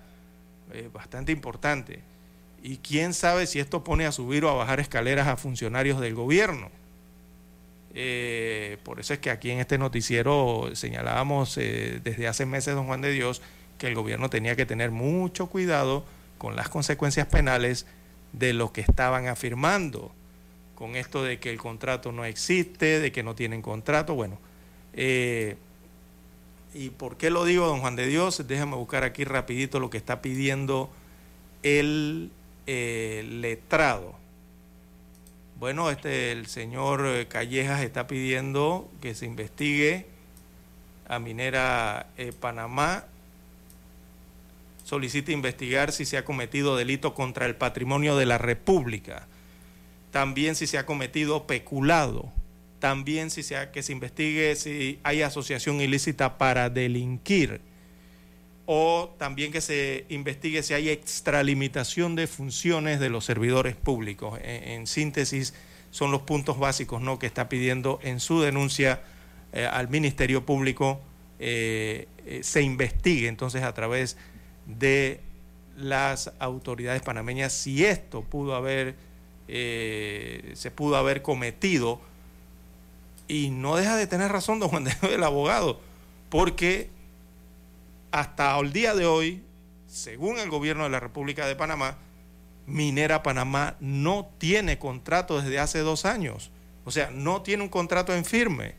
bastante importante. Y quién sabe si esto pone a subir o a bajar escaleras a funcionarios del gobierno. Eh, por eso es que aquí en este noticiero señalábamos eh, desde hace meses, don Juan de Dios, que el gobierno tenía que tener mucho cuidado con las consecuencias penales de lo que estaban afirmando, con esto de que el contrato no existe, de que no tienen contrato. Bueno, eh, ¿y por qué lo digo, don Juan de Dios? Déjame buscar aquí rapidito lo que está pidiendo el letrado bueno, este, el señor eh, Callejas está pidiendo que se investigue a Minera eh, Panamá. Solicita investigar si se ha cometido delito contra el patrimonio de la República. También si se ha cometido peculado. También si se ha, que se investigue si hay asociación ilícita para delinquir o también que se investigue si hay extralimitación de funciones de los servidores públicos. En, síntesis, son los puntos básicos ¿no? que está pidiendo en su denuncia eh, al Ministerio Público eh, eh, se investigue entonces a través de las autoridades panameñas si esto pudo haber se pudo haber cometido y no deja de tener razón don Juan de el abogado porque hasta el día de hoy, según el gobierno de la República de Panamá, Minera Panamá no tiene contrato desde hace dos años. O sea, no tiene un contrato en firme.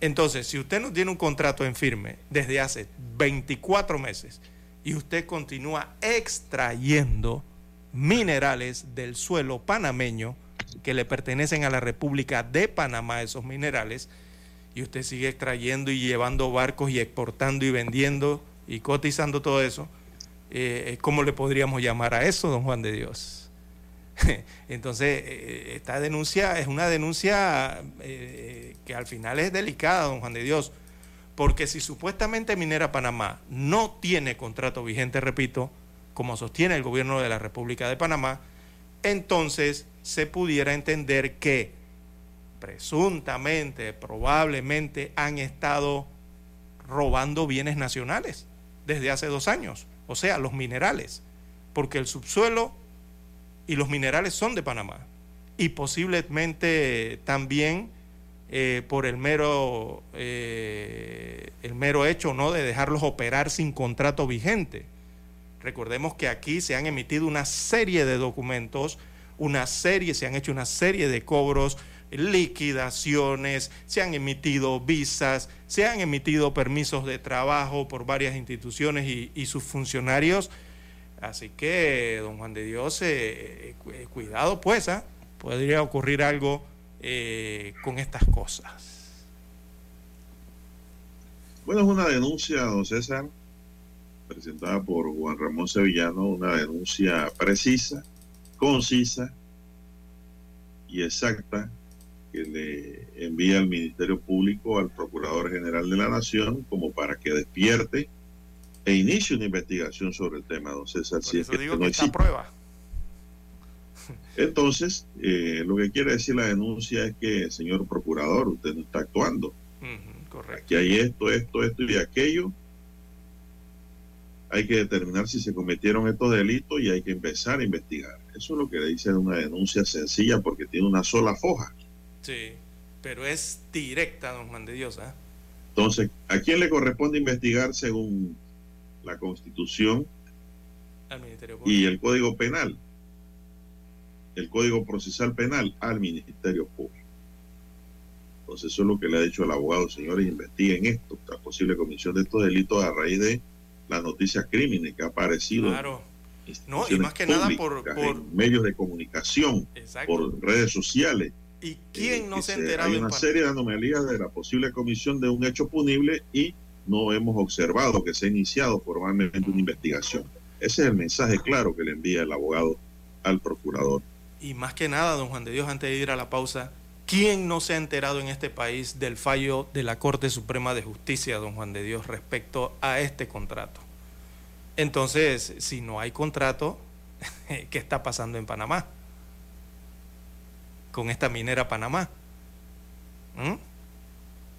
Entonces, si usted no tiene un contrato en firme desde hace 24 meses y usted continúa extrayendo minerales del suelo panameño que le pertenecen a la República de Panamá, esos minerales, y usted sigue extrayendo y llevando barcos y exportando y vendiendo y cotizando todo eso, eh, ¿cómo le podríamos llamar a eso, don Juan de Dios? Entonces, eh, esta denuncia es una denuncia eh, que al final es delicada, don Juan de Dios, porque si supuestamente Minera Panamá no tiene contrato vigente, repito, como sostiene el gobierno de la República de Panamá, entonces se pudiera entender que presuntamente, probablemente han estado robando bienes nacionales desde hace dos años, o sea, los minerales, porque el subsuelo y los minerales son de Panamá y posiblemente también eh, por el mero, eh, el mero hecho ¿no? de dejarlos operar sin contrato vigente. Recordemos que aquí se han emitido una serie de documentos, una serie, se han hecho una serie de cobros, liquidaciones, se han emitido visas, se han emitido permisos de trabajo por varias instituciones y, sus funcionarios. Así que, don Juan de Dios, eh, eh, cuidado pues, ¿ah? podría ocurrir algo eh, con estas cosas. Bueno, es una denuncia, don César, presentada por Juan Ramón Sevillano, una denuncia precisa, concisa y exacta que le envía el Ministerio Público al Procurador General de la Nación como para que despierte e inicie una investigación sobre el tema, don César. si es que, digo no que prueba. Entonces, eh, lo que quiere decir la denuncia es que, señor procurador, usted no está actuando. correcto. Aquí hay esto, esto, esto y aquello. Hay que determinar si se cometieron estos delitos y hay que empezar a investigar. Eso es lo que dice una denuncia sencilla porque tiene una sola foja. Sí, pero es directa, don Juan de Dios. ¿ah? Entonces, ¿a quién le corresponde investigar según la Constitución y el Código Penal? El Código Procesal Penal al Ministerio Público. Entonces, eso es lo que le ha dicho el abogado, señores, investiguen esto, la posible comisión de estos delitos a raíz de la noticia crímenes que ha aparecido. Claro. No, y más que nada por, medios de comunicación, por redes sociales ¿Y quién no se ha enterado? Hay una serie de anomalías de la posible comisión de un hecho punible y no hemos observado que se ha iniciado formalmente una investigación. Ese es el mensaje claro que le envía el abogado al procurador. Y más que nada, don Juan de Dios, antes de ir a la pausa, ¿quién no se ha enterado en este país del fallo de la Corte Suprema de Justicia, don Juan de Dios, respecto a este contrato? Entonces, si no hay contrato, ¿qué está pasando en Panamá? Con esta minera Panamá. ¿Mm?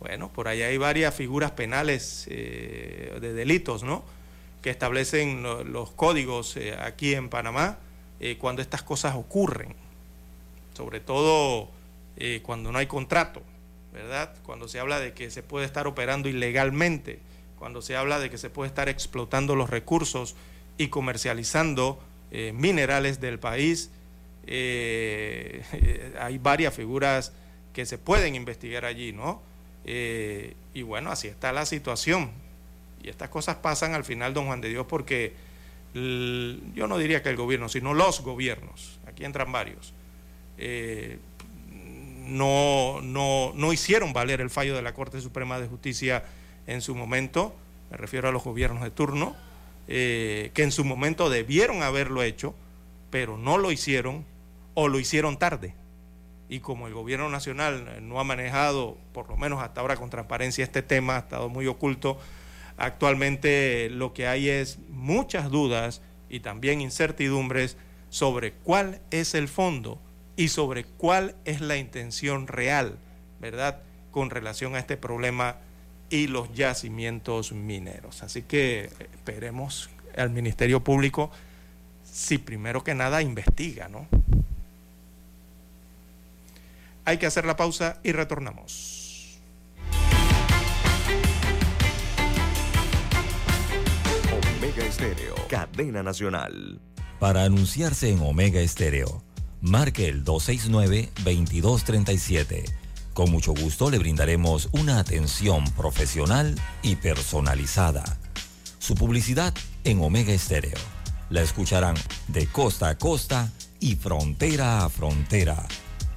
Bueno, por ahí hay varias figuras penales eh, de delitos, ¿no? Que establecen los códigos eh, aquí en Panamá eh, cuando estas cosas ocurren. Sobre todo cuando no hay contrato, ¿verdad? Cuando se habla de que se puede estar operando ilegalmente, cuando se habla de que se puede estar explotando los recursos y comercializando minerales del país eh, hay varias figuras que se pueden investigar allí, ¿no? Eh, y bueno, así está la situación. Y estas cosas pasan al final, don Juan de Dios, porque yo no diría que el gobierno, sino los gobiernos, aquí entran varios, eh, no, no, no hicieron valer el fallo de la Corte Suprema de Justicia en su momento, me refiero a los gobiernos de turno, que en su momento debieron haberlo hecho, pero no lo hicieron o lo hicieron tarde. Y como el gobierno nacional no ha manejado, por lo menos hasta ahora con transparencia, este tema, ha estado muy oculto, actualmente lo que hay es muchas dudas y también incertidumbres sobre cuál es el fondo y sobre cuál es la intención real, ¿verdad?, con relación a este problema y los yacimientos mineros. Así que esperemos al Ministerio Público si primero que nada investiga, ¿no? Hay que hacer la pausa y retornamos. Omega Estéreo, cadena nacional. Para anunciarse en Omega Estéreo, marque el 269-2237. Con mucho gusto le brindaremos una atención profesional y personalizada. Su publicidad en Omega Estéreo. La escucharán de costa a costa y frontera a frontera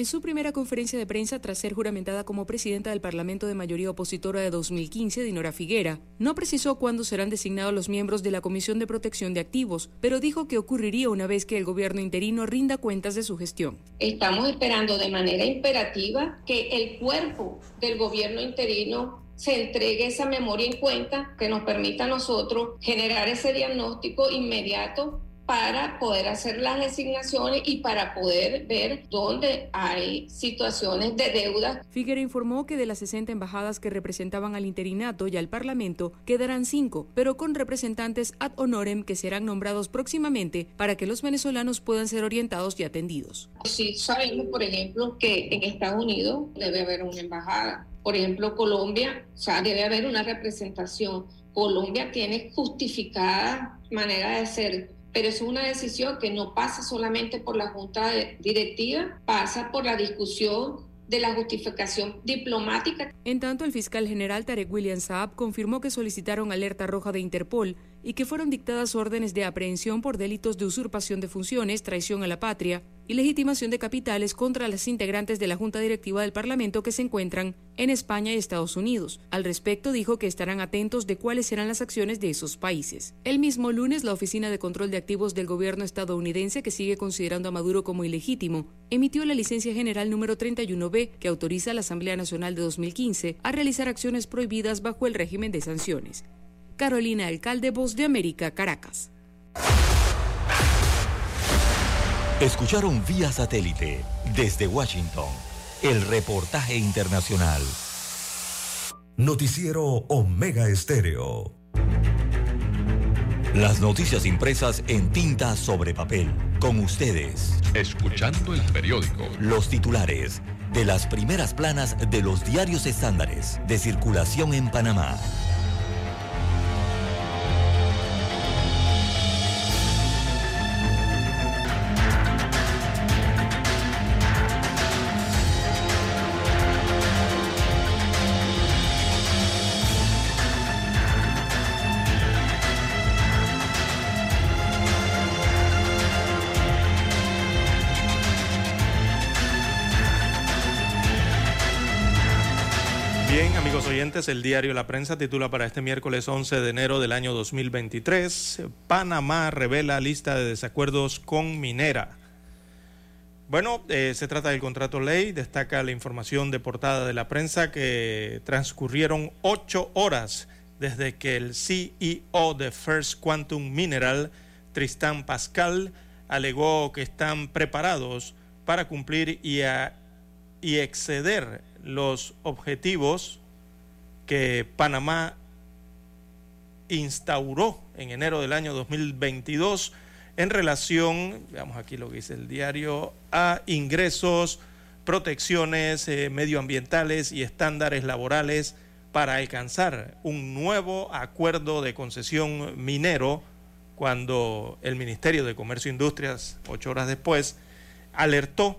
En su primera conferencia de prensa tras ser juramentada como presidenta del Parlamento de mayoría opositora de 2015, Dinora Figuera, no precisó cuándo serán designados los miembros de la Comisión de Protección de Activos, pero dijo que ocurriría una vez que el gobierno interino rinda cuentas de su gestión. Estamos esperando de manera imperativa que el cuerpo del gobierno interino se entregue esa memoria en cuenta que nos permita a nosotros generar ese diagnóstico inmediato para poder hacer las designaciones y para poder ver dónde hay situaciones de deuda. Figuera informó que de las 60 embajadas que representaban al interinato y al Parlamento, quedarán cinco, pero con representantes ad honorem que serán nombrados próximamente para que los venezolanos puedan ser orientados y atendidos. Sí sabemos, por ejemplo, que en Estados Unidos debe haber una embajada. Por ejemplo, Colombia, o sea, debe haber una representación. Colombia tiene justificada manera de ser pero es una decisión que no pasa solamente por la Junta Directiva, pasa por la discusión de la justificación diplomática. En tanto, el fiscal general Tarek William Saab confirmó que solicitaron alerta roja de Interpol y que fueron dictadas órdenes de aprehensión por delitos de usurpación de funciones, traición a la patria y legitimación de capitales contra las integrantes de la Junta Directiva del Parlamento que se encuentran en España y Estados Unidos. Al respecto, dijo que estarán atentos de cuáles serán las acciones de esos países. El mismo lunes, la Oficina de Control de Activos del gobierno estadounidense, que sigue considerando a Maduro como ilegítimo, emitió la licencia general número 31B que autoriza a la Asamblea Nacional de 2015 a realizar acciones prohibidas bajo el régimen de sanciones. Carolina Alcalde, Voz de América, Caracas. Escucharon vía satélite desde Washington el reportaje internacional. Noticiero Omega Estéreo. Las noticias impresas en tinta sobre papel. Con ustedes. Escuchando el periódico. Los titulares de las primeras planas de los diarios estándares de circulación en Panamá. El diario La Prensa titula para este miércoles 11 de enero del año 2023, Panamá revela lista de desacuerdos con minera. Bueno, eh, se trata del contrato ley, destaca la información de portada de la prensa que transcurrieron ocho horas desde que el CEO de First Quantum Mineral, Tristán Pascal, alegó que están preparados para cumplir y, y exceder los objetivos que Panamá instauró en enero del año 2022 en relación, veamos aquí lo que dice el diario, a ingresos, protecciones eh, medioambientales y estándares laborales para alcanzar un nuevo acuerdo de concesión minero cuando el Ministerio de Comercio e Industrias, ocho horas después, alertó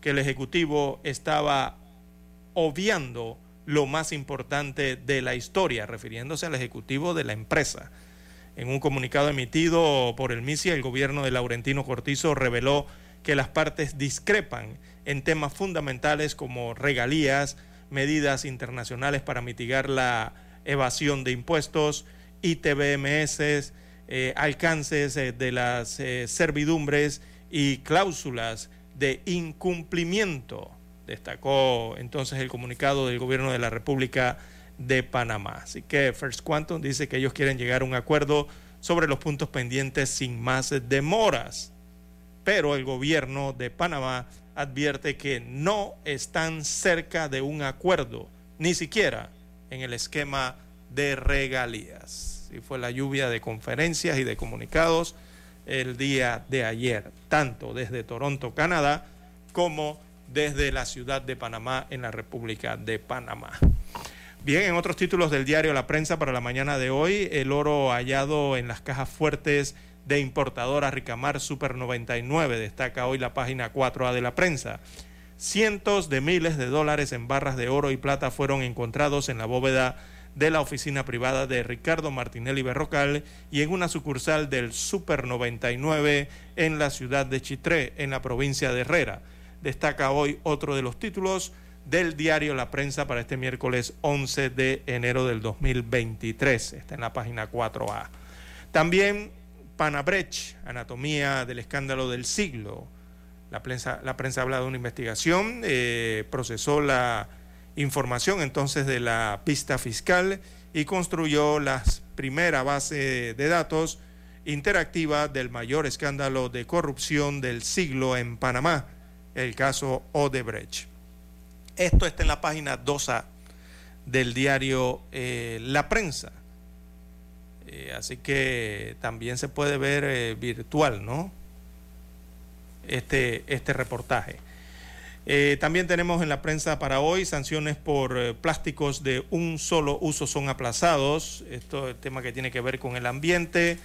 que el Ejecutivo estaba obviando lo más importante de la historia, refiriéndose al ejecutivo de la empresa. En un comunicado emitido por el MISI, el gobierno de Laurentino Cortizo reveló que las partes discrepan en temas fundamentales como regalías, medidas internacionales para mitigar la evasión de impuestos, ITBMS, eh, alcances eh, de las eh, servidumbres y cláusulas de incumplimiento destacó entonces el comunicado del gobierno de la República de Panamá. Así que First Quantum dice que ellos quieren llegar a un acuerdo sobre los puntos pendientes sin más demoras. Pero el gobierno de Panamá advierte que no están cerca de un acuerdo, ni siquiera en el esquema de regalías. Y fue la lluvia de conferencias y de comunicados el día de ayer, tanto desde Toronto, Canadá, como desde la ciudad de Panamá en la República de Panamá. Bien, en otros títulos del diario La Prensa para la mañana de hoy, el oro hallado en las cajas fuertes de importadora Ricamar Super 99, destaca hoy la página 4A de la prensa. Cientos de miles de dólares en barras de oro y plata fueron encontrados en la bóveda de la oficina privada de Ricardo Martinelli Berrocal y en una sucursal del Super 99 en la ciudad de Chitré, en la provincia de Herrera destaca hoy otro de los títulos del diario La Prensa para este miércoles 11 de enero del 2023. Está en la página 4A. También Panabrech, Anatomía del Escándalo del Siglo. La prensa, la prensa habla de una investigación, eh, procesó la información entonces de la pista fiscal y construyó la primera base de datos interactiva del mayor escándalo de corrupción del siglo en Panamá, el caso Odebrecht. Esto está en la página 2A del diario eh, La Prensa. Eh, así que también se puede ver eh, virtual, ¿no? Este, este reportaje. también tenemos en la prensa para hoy sanciones por plásticos de un solo uso son aplazados. Esto es el tema que tiene que ver con el ambiente.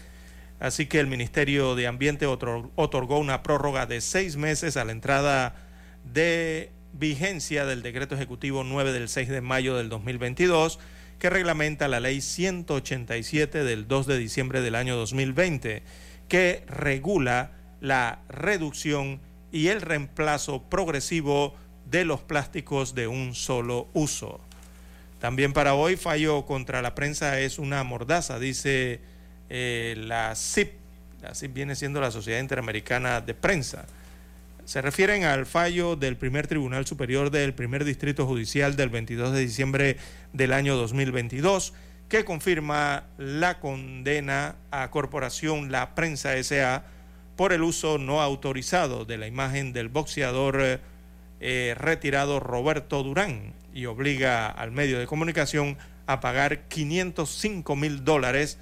Así que el Ministerio de Ambiente otorgó una prórroga de seis meses a la entrada de vigencia del decreto ejecutivo 9 del 6 de mayo del 2022 que reglamenta la ley 187 del 2 de diciembre del año 2020 que regula la reducción y el reemplazo progresivo de los plásticos de un solo uso. También para hoy fallo contra la prensa es una mordaza, dice eh, la CIP. La CIP viene siendo la Sociedad Interamericana de Prensa se refieren al fallo del primer Tribunal Superior del primer Distrito Judicial del 22 de diciembre del año 2022 que confirma la condena a Corporación La Prensa SA por el uso no autorizado de la imagen del boxeador eh, retirado Roberto Durán y obliga al medio de comunicación a pagar 505 mil dólares.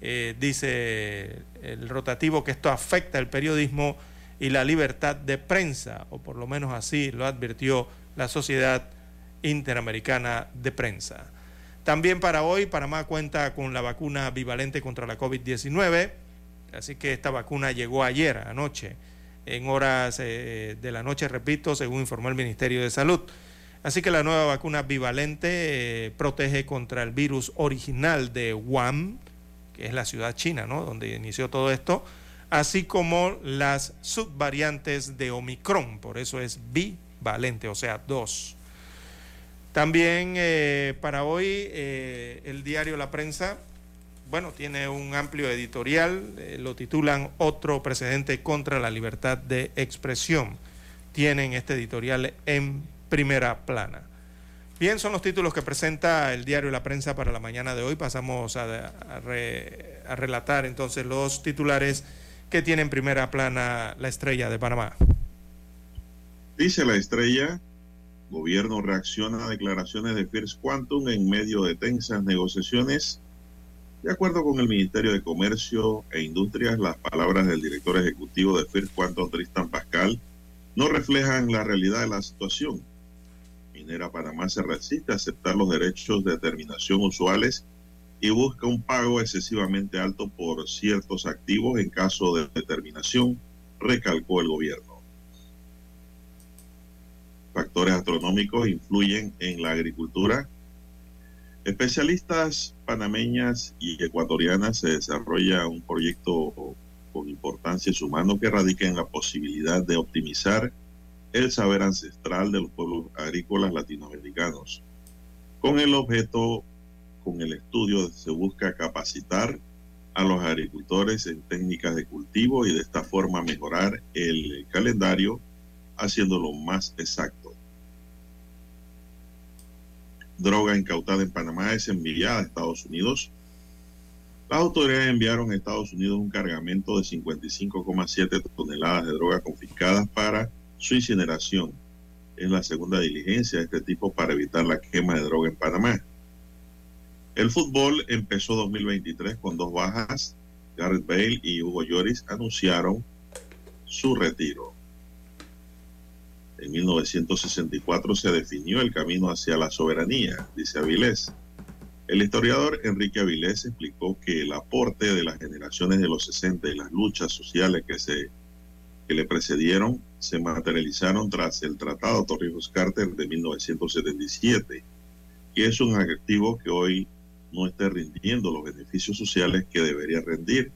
Eh, dice el rotativo que esto afecta el periodismo y la libertad de prensa, o por lo menos así lo advirtió la Sociedad Interamericana de Prensa. También para hoy, Panamá cuenta con la vacuna bivalente contra la COVID-19, así que esta vacuna llegó ayer, anoche, en horas eh, de la noche, repito, según informó el Ministerio de Salud. Así que la nueva vacuna bivalente eh, protege contra el virus original de Wuhan, que es la ciudad china, ¿no? Donde inició todo esto así como las subvariantes de Omicron, por eso es bivalente, o sea, dos. También eh, para hoy eh, el diario La Prensa, bueno, tiene un amplio editorial, eh, lo titulan Otro precedente contra la libertad de expresión. Tienen este editorial en primera plana. Bien, son los títulos que presenta el diario La Prensa para la mañana de hoy. Pasamos a, a relatar entonces los titulares que tiene en primera plana la estrella de Panamá. Dice la estrella, gobierno reacciona a declaraciones de First Quantum en medio de tensas negociaciones. De acuerdo con el Ministerio de Comercio e Industrias, las palabras del director ejecutivo de First Quantum, Tristan Pascal, no reflejan la realidad de la situación. Minera Panamá se resiste a aceptar los derechos de determinación usuales y busca un pago excesivamente alto por ciertos activos en caso de determinación, recalcó el gobierno. Factores astronómicos influyen en la agricultura. Especialistas panameñas y ecuatorianas se desarrolla un proyecto con importancia humano que radica en la posibilidad de optimizar el saber ancestral de los pueblos agrícolas latinoamericanos, con el objeto con el estudio se busca capacitar a los agricultores en técnicas de cultivo y de esta forma mejorar el calendario haciéndolo más exacto. Droga incautada en Panamá es enviada a Estados Unidos. Las autoridades enviaron a Estados Unidos un cargamento de 55,7 toneladas de droga confiscadas para su incineración. Es la segunda diligencia de este tipo para evitar la quema de droga en Panamá. El fútbol empezó 2023 con dos bajas. Garrett Bale y Hugo Lloris anunciaron su retiro. En 1964 se definió el camino hacia la soberanía, dice Avilés. El historiador Enrique Avilés explicó que el aporte de las generaciones de los 60 y las luchas sociales que, se, que le precedieron se materializaron tras el Tratado Torrijos-Carter de 1977, y es un activo que hoy no esté rindiendo los beneficios sociales que debería rendir.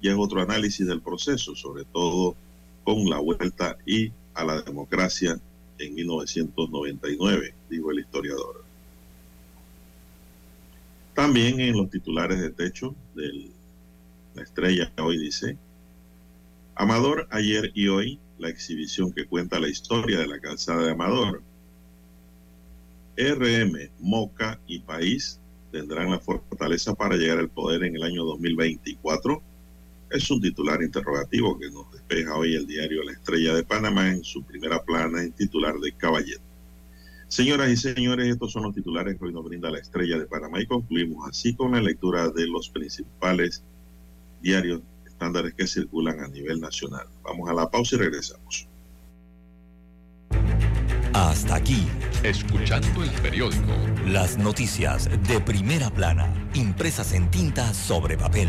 Y es otro análisis del proceso, sobre todo con la vuelta y a la democracia en 1999, dijo el historiador. También en los titulares de techo de la estrella hoy dice, Amador ayer y hoy, la exhibición que cuenta la historia de la calzada de Amador. RM, Moca y País tendrán la fortaleza para llegar al poder en el año 2024. Es un titular interrogativo que nos despeja hoy el diario La Estrella de Panamá en su primera plana en titular de Caballero. Señoras y señores, estos son los titulares que hoy nos brinda La Estrella de Panamá y concluimos así con la lectura de los principales diarios estándares que circulan a nivel nacional. Vamos a la pausa y regresamos. Hasta aquí, escuchando el periódico. Las noticias de primera plana, impresas en tinta sobre papel.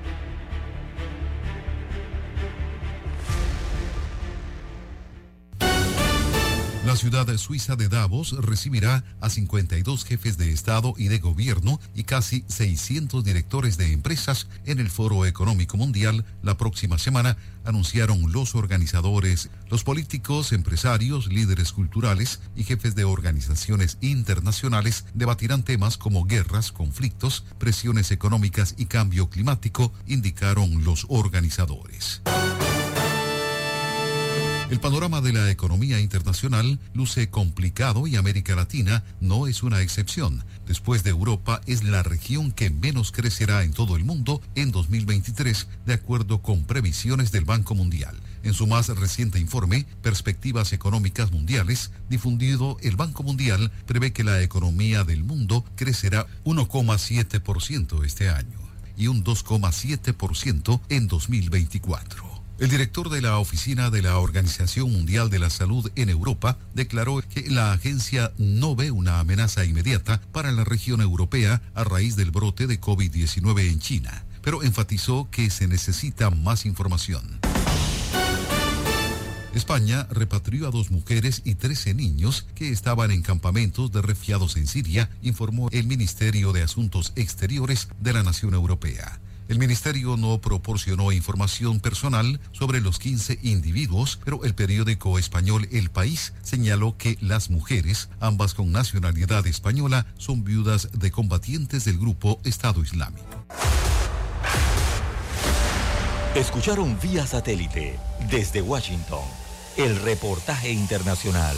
La ciudad suiza de Davos recibirá a 52 jefes de Estado y de Gobierno y casi 600 directores de empresas en el Foro Económico Mundial la próxima semana, anunciaron los organizadores. Los políticos, empresarios, líderes culturales y jefes de organizaciones internacionales debatirán temas como guerras, conflictos, presiones económicas y cambio climático, indicaron los organizadores. El panorama de la economía internacional luce complicado y América Latina no es una excepción. Después de Europa, es la región que menos crecerá en todo el mundo en 2023, de acuerdo con previsiones del Banco Mundial. En su más reciente informe, Perspectivas Económicas Mundiales, difundido, el Banco Mundial prevé que la economía del mundo crecerá 1,7% este año y un 2,7% en 2024. El director de la oficina de la Organización Mundial de la Salud en Europa declaró que la agencia no ve una amenaza inmediata para la región europea a raíz del brote de COVID-19 en China, pero enfatizó que se necesita más información. España repatrió a dos mujeres y 13 niños que estaban en campamentos de refugiados en Siria, informó el Ministerio de Asuntos Exteriores de la Nación Europea. El ministerio no proporcionó información personal sobre los 15 individuos, pero el periódico español El País señaló que las mujeres, ambas con nacionalidad española, son viudas de combatientes del grupo Estado Islámico. Escucharon vía satélite desde Washington el reportaje internacional.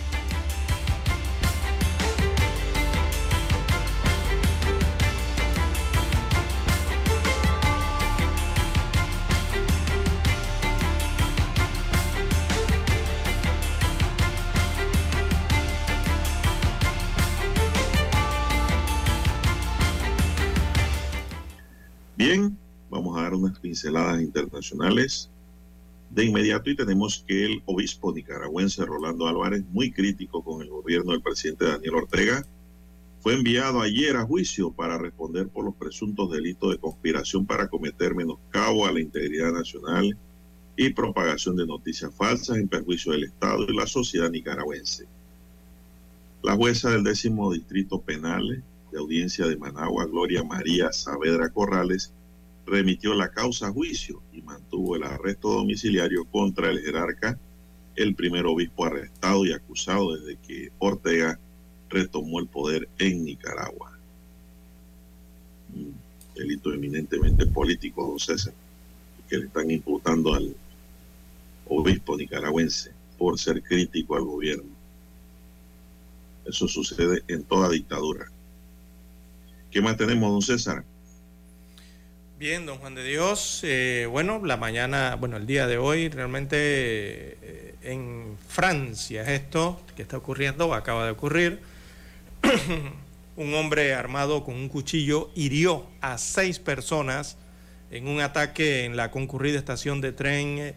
Pinceladas internacionales de inmediato y tenemos que el obispo nicaragüense Rolando Álvarez, muy crítico con el gobierno del presidente Daniel Ortega, fue enviado ayer a juicio para responder por los presuntos delitos de conspiración para cometer menoscabo a la integridad nacional y propagación de noticias falsas en perjuicio del Estado y la sociedad nicaragüense. La jueza del décimo distrito penal de audiencia de Managua, Gloria María Saavedra Corrales, remitió la causa a juicio y mantuvo el arresto domiciliario contra el jerarca, el primer obispo arrestado y acusado desde que Ortega retomó el poder en Nicaragua. Un delito eminentemente político, don César, que le están imputando al obispo nicaragüense por ser crítico al gobierno. Eso sucede en toda dictadura. ¿Qué más tenemos, don César? Bien, don Juan de Dios. Eh, bueno, la mañana, bueno, el día de hoy realmente eh, en Francia esto que está ocurriendo, acaba de ocurrir. un hombre armado con un cuchillo hirió a seis personas en un ataque en la concurrida estación de tren eh,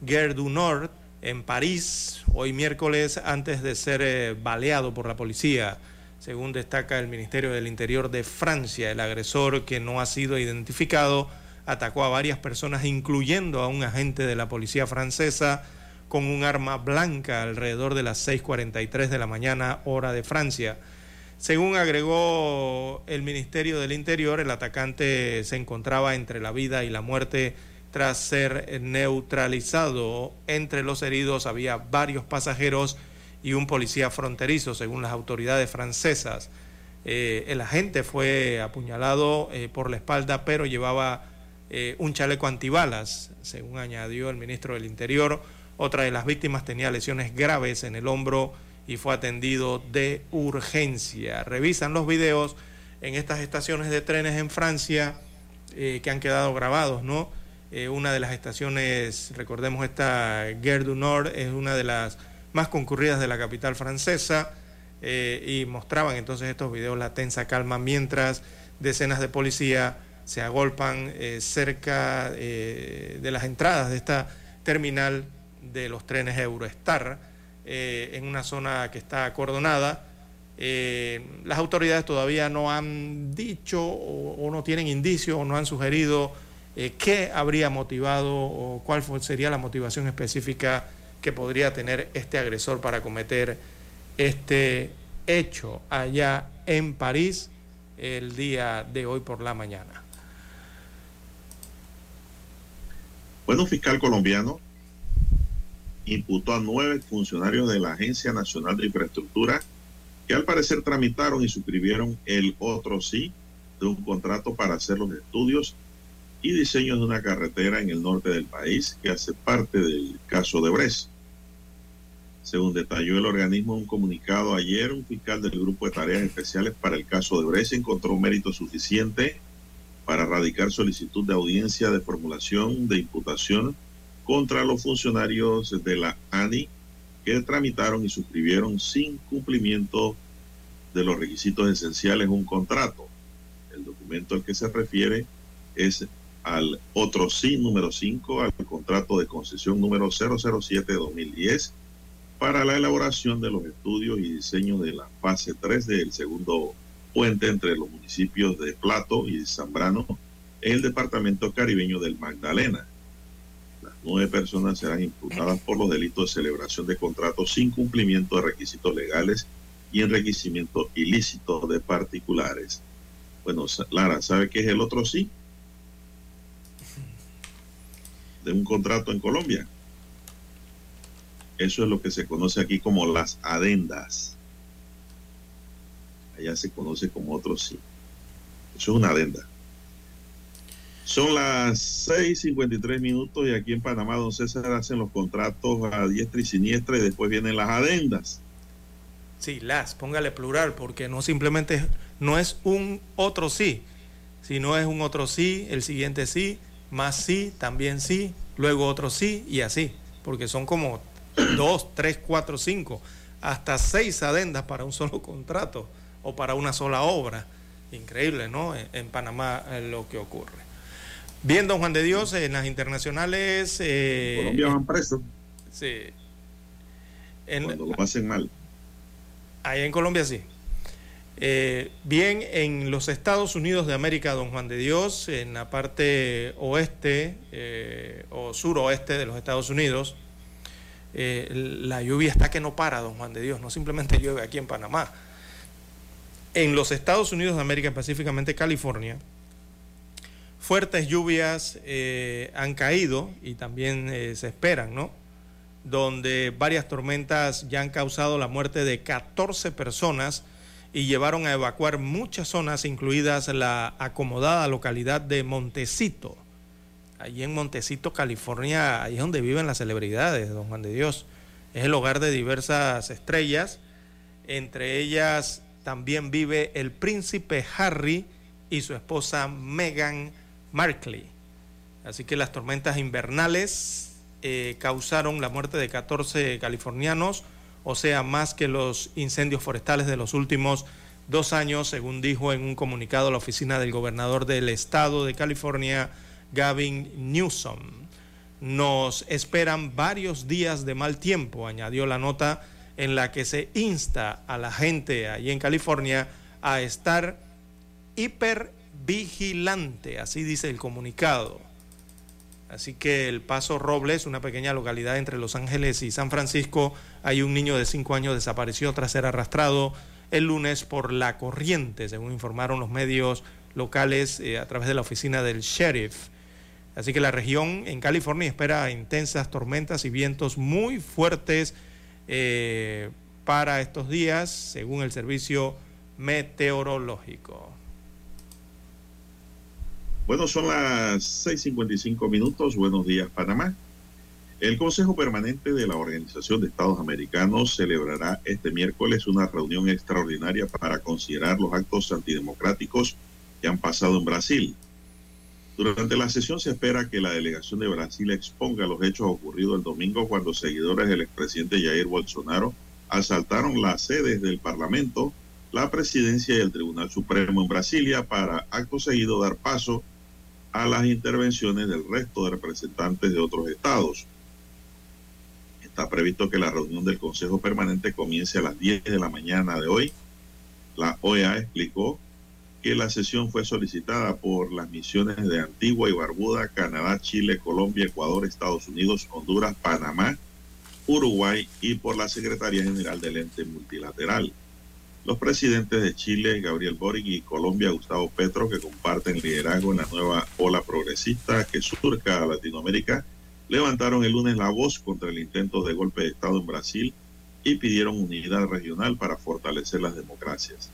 Gare du Nord en París, hoy miércoles, antes de ser baleado por la policía. Según destaca el Ministerio del Interior de Francia, el agresor que no ha sido identificado atacó a varias personas, incluyendo a un agente de la policía francesa, con un arma blanca alrededor de las 6.43 de la mañana hora de Francia. Según agregó el Ministerio del Interior, el atacante se encontraba entre la vida y la muerte tras ser neutralizado. Entre los heridos había varios pasajeros y un policía fronterizo, según las autoridades francesas. Eh, el agente fue apuñalado eh, por la espalda, pero llevaba eh, un chaleco antibalas, según añadió el ministro del Interior. Otra de las víctimas tenía lesiones graves en el hombro y fue atendido de urgencia. Revisan los videos en estas estaciones de trenes en Francia que han quedado grabados, ¿no? una de las estaciones, recordemos esta Gare du Nord, es una de las más concurridas de la capital francesa eh, y mostraban entonces estos videos la tensa calma mientras decenas de policía se agolpan eh, cerca eh, de las entradas de esta terminal de los trenes Eurostar en una zona que está acordonada. las autoridades todavía no han dicho o, o no tienen indicios o no han sugerido qué habría motivado o cuál sería la motivación específica que podría tener este agresor para cometer este hecho allá en París el día de hoy por la mañana. Bueno, fiscal colombiano imputó a nueve funcionarios de la Agencia Nacional de Infraestructura que al parecer tramitaron y suscribieron el otro sí de un contrato para hacer los estudios y diseños de una carretera en el norte del país que hace parte del caso de Bres. Según detalló el organismo en un comunicado ayer, un fiscal del Grupo de Tareas Especiales para el caso de Bres encontró mérito suficiente para radicar solicitud de audiencia de formulación de imputación contra los funcionarios de la ANI que tramitaron y suscribieron sin cumplimiento de los requisitos esenciales un contrato. El documento al que se refiere es al otro sí número 5, al contrato de concesión número 007 de 2010 para la elaboración de los estudios y diseño de la fase 3 del segundo puente entre los municipios de Plato y Zambrano en el departamento caribeño del Magdalena. Las nueve personas serán imputadas por los delitos de celebración de contratos sin cumplimiento de requisitos legales y enriquecimiento ilícito de particulares. Bueno, Lara, ¿sabe qué es el otro sí? De un contrato en Colombia. Eso es lo que se conoce aquí como las adendas. Allá se conoce como otro sí. Eso es una adenda. Son las 6.53 minutos y aquí en Panamá, don César, hacen los contratos a diestra y siniestra y después vienen las adendas. Sí, las, póngale plural, porque no simplemente no es un otro sí, sino es un otro sí, el siguiente sí, más sí, también sí, luego otro sí y así, porque son como dos, tres, cuatro, cinco, hasta seis adendas para un solo contrato o para una sola obra. Increíble, ¿no? En, Panamá lo que ocurre. Bien, don Juan de Dios, en las internacionales... Eh, Colombia van presos. Sí. Cuando lo pasen mal. Allá en Colombia sí. Eh, bien, en los Estados Unidos de América, don Juan de Dios, en la parte oeste eh, o suroeste de los Estados Unidos, eh, la lluvia está que no para, don Juan de Dios, no simplemente llueve aquí en Panamá. En los Estados Unidos de América, específicamente California, fuertes lluvias han caído y también se esperan, ¿no? Donde varias tormentas ya han causado la muerte de 14 personas y llevaron a evacuar muchas zonas, incluidas la acomodada localidad de Montecito. Allí en Montecito, California, ahí es donde viven las celebridades, don Juan de Dios. Es el hogar de diversas estrellas. Entre ellas también vive el príncipe Harry y su esposa Meghan Markle. Así que las tormentas invernales eh, causaron la muerte de 14 californianos o sea, más que los incendios forestales de los últimos dos años, según dijo en un comunicado la oficina del gobernador del estado de California, Gavin Newsom. Nos esperan varios días de mal tiempo, añadió la nota en la que se insta a la gente allí en California a estar hipervigilante, así dice el comunicado. Así que el Paso Robles, una pequeña localidad entre Los Ángeles y San Francisco, hay un niño de 5 años desapareció tras ser arrastrado el lunes por la corriente, según informaron los medios locales eh, a través de la oficina del sheriff. Así que la región en California espera intensas tormentas y vientos muy fuertes eh, para estos días, según el servicio meteorológico. Bueno, son las 6.55 minutos. Buenos días, Panamá. El Consejo Permanente de la Organización de Estados Americanos celebrará este miércoles una reunión extraordinaria para considerar los actos antidemocráticos que han pasado en Brasil. Durante la sesión se espera que la delegación de Brasil exponga los hechos ocurridos el domingo cuando seguidores del expresidente Jair Bolsonaro asaltaron las sedes del Parlamento, la presidencia y el Tribunal Supremo en Brasilia para acto seguido dar paso a las intervenciones del resto de representantes de otros estados. Está previsto que la reunión del Consejo Permanente comience a las 10 de la mañana de hoy. La OEA explicó que la sesión fue solicitada por las misiones de Antigua y Barbuda, Canadá, Chile, Colombia, Ecuador, Estados Unidos, Honduras, Panamá, Uruguay y por la Secretaría General del Ente Multilateral. Los presidentes de Chile, Gabriel Boric, y Colombia, Gustavo Petro, que comparten liderazgo en la nueva ola progresista que surca a Latinoamérica, levantaron el lunes la voz contra el intento de golpe de Estado en Brasil y pidieron unidad regional para fortalecer las democracias.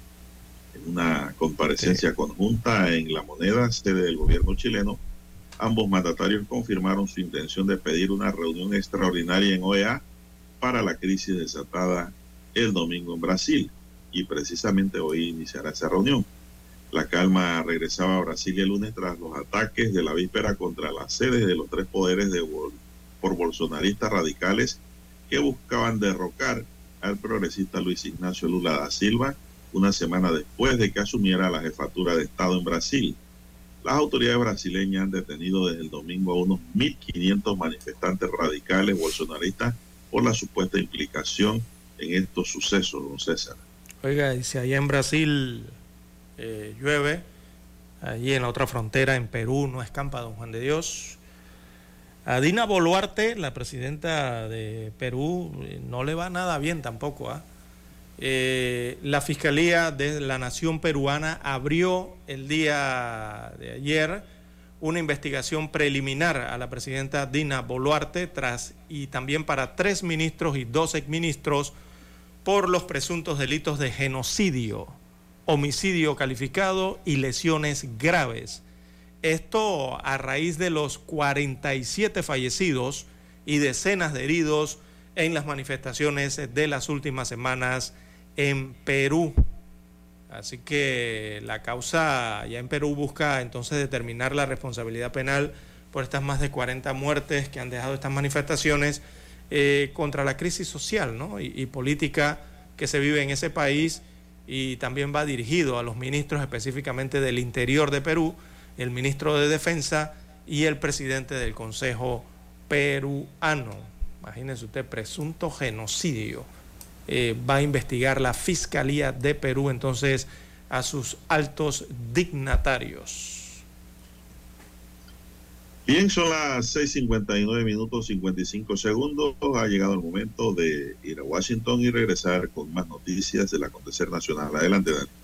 En una comparecencia conjunta en La Moneda, sede del gobierno chileno, ambos mandatarios confirmaron su intención de pedir una reunión extraordinaria en OEA para la crisis desatada el domingo en Brasil y precisamente hoy iniciará esa reunión. La calma regresaba a Brasil el lunes tras los ataques de la víspera contra las sedes de los tres poderes de, por bolsonaristas radicales que buscaban derrocar al progresista Luis Ignacio Lula da Silva una semana después de que asumiera la jefatura de Estado en Brasil. Las autoridades brasileñas han detenido desde el domingo a unos 1.500 manifestantes radicales bolsonaristas por la supuesta implicación en estos sucesos, don César. Oiga, y si allá en Brasil eh, llueve, allí en la otra frontera, en Perú, no escampa don Juan de Dios. A Dina Boluarte, la presidenta de Perú, eh, no le va nada bien tampoco. ¿ah? Eh, la Fiscalía de la Nación Peruana abrió el día de ayer una investigación preliminar a la presidenta Dina Boluarte tras, y también para tres ministros y dos exministros por los presuntos delitos de genocidio, homicidio calificado y lesiones graves. Esto a raíz de los 47 fallecidos y decenas de heridos en las manifestaciones de las últimas semanas en Perú. Así que la causa ya en Perú busca entonces determinar la responsabilidad penal por estas más de 40 muertes que han dejado estas manifestaciones eh, contra la crisis social y, política que se vive en ese país y también va dirigido a los ministros específicamente del interior de Perú, el ministro de Defensa y el presidente del Consejo peruano. Imagínense usted, presunto genocidio. Eh, va a investigar la Fiscalía de Perú entonces a sus altos dignatarios. Bien, son las 6:59 minutos 55 segundos. Ha llegado el momento de ir a Washington y regresar con más noticias del acontecer nacional. Adelante, Dani.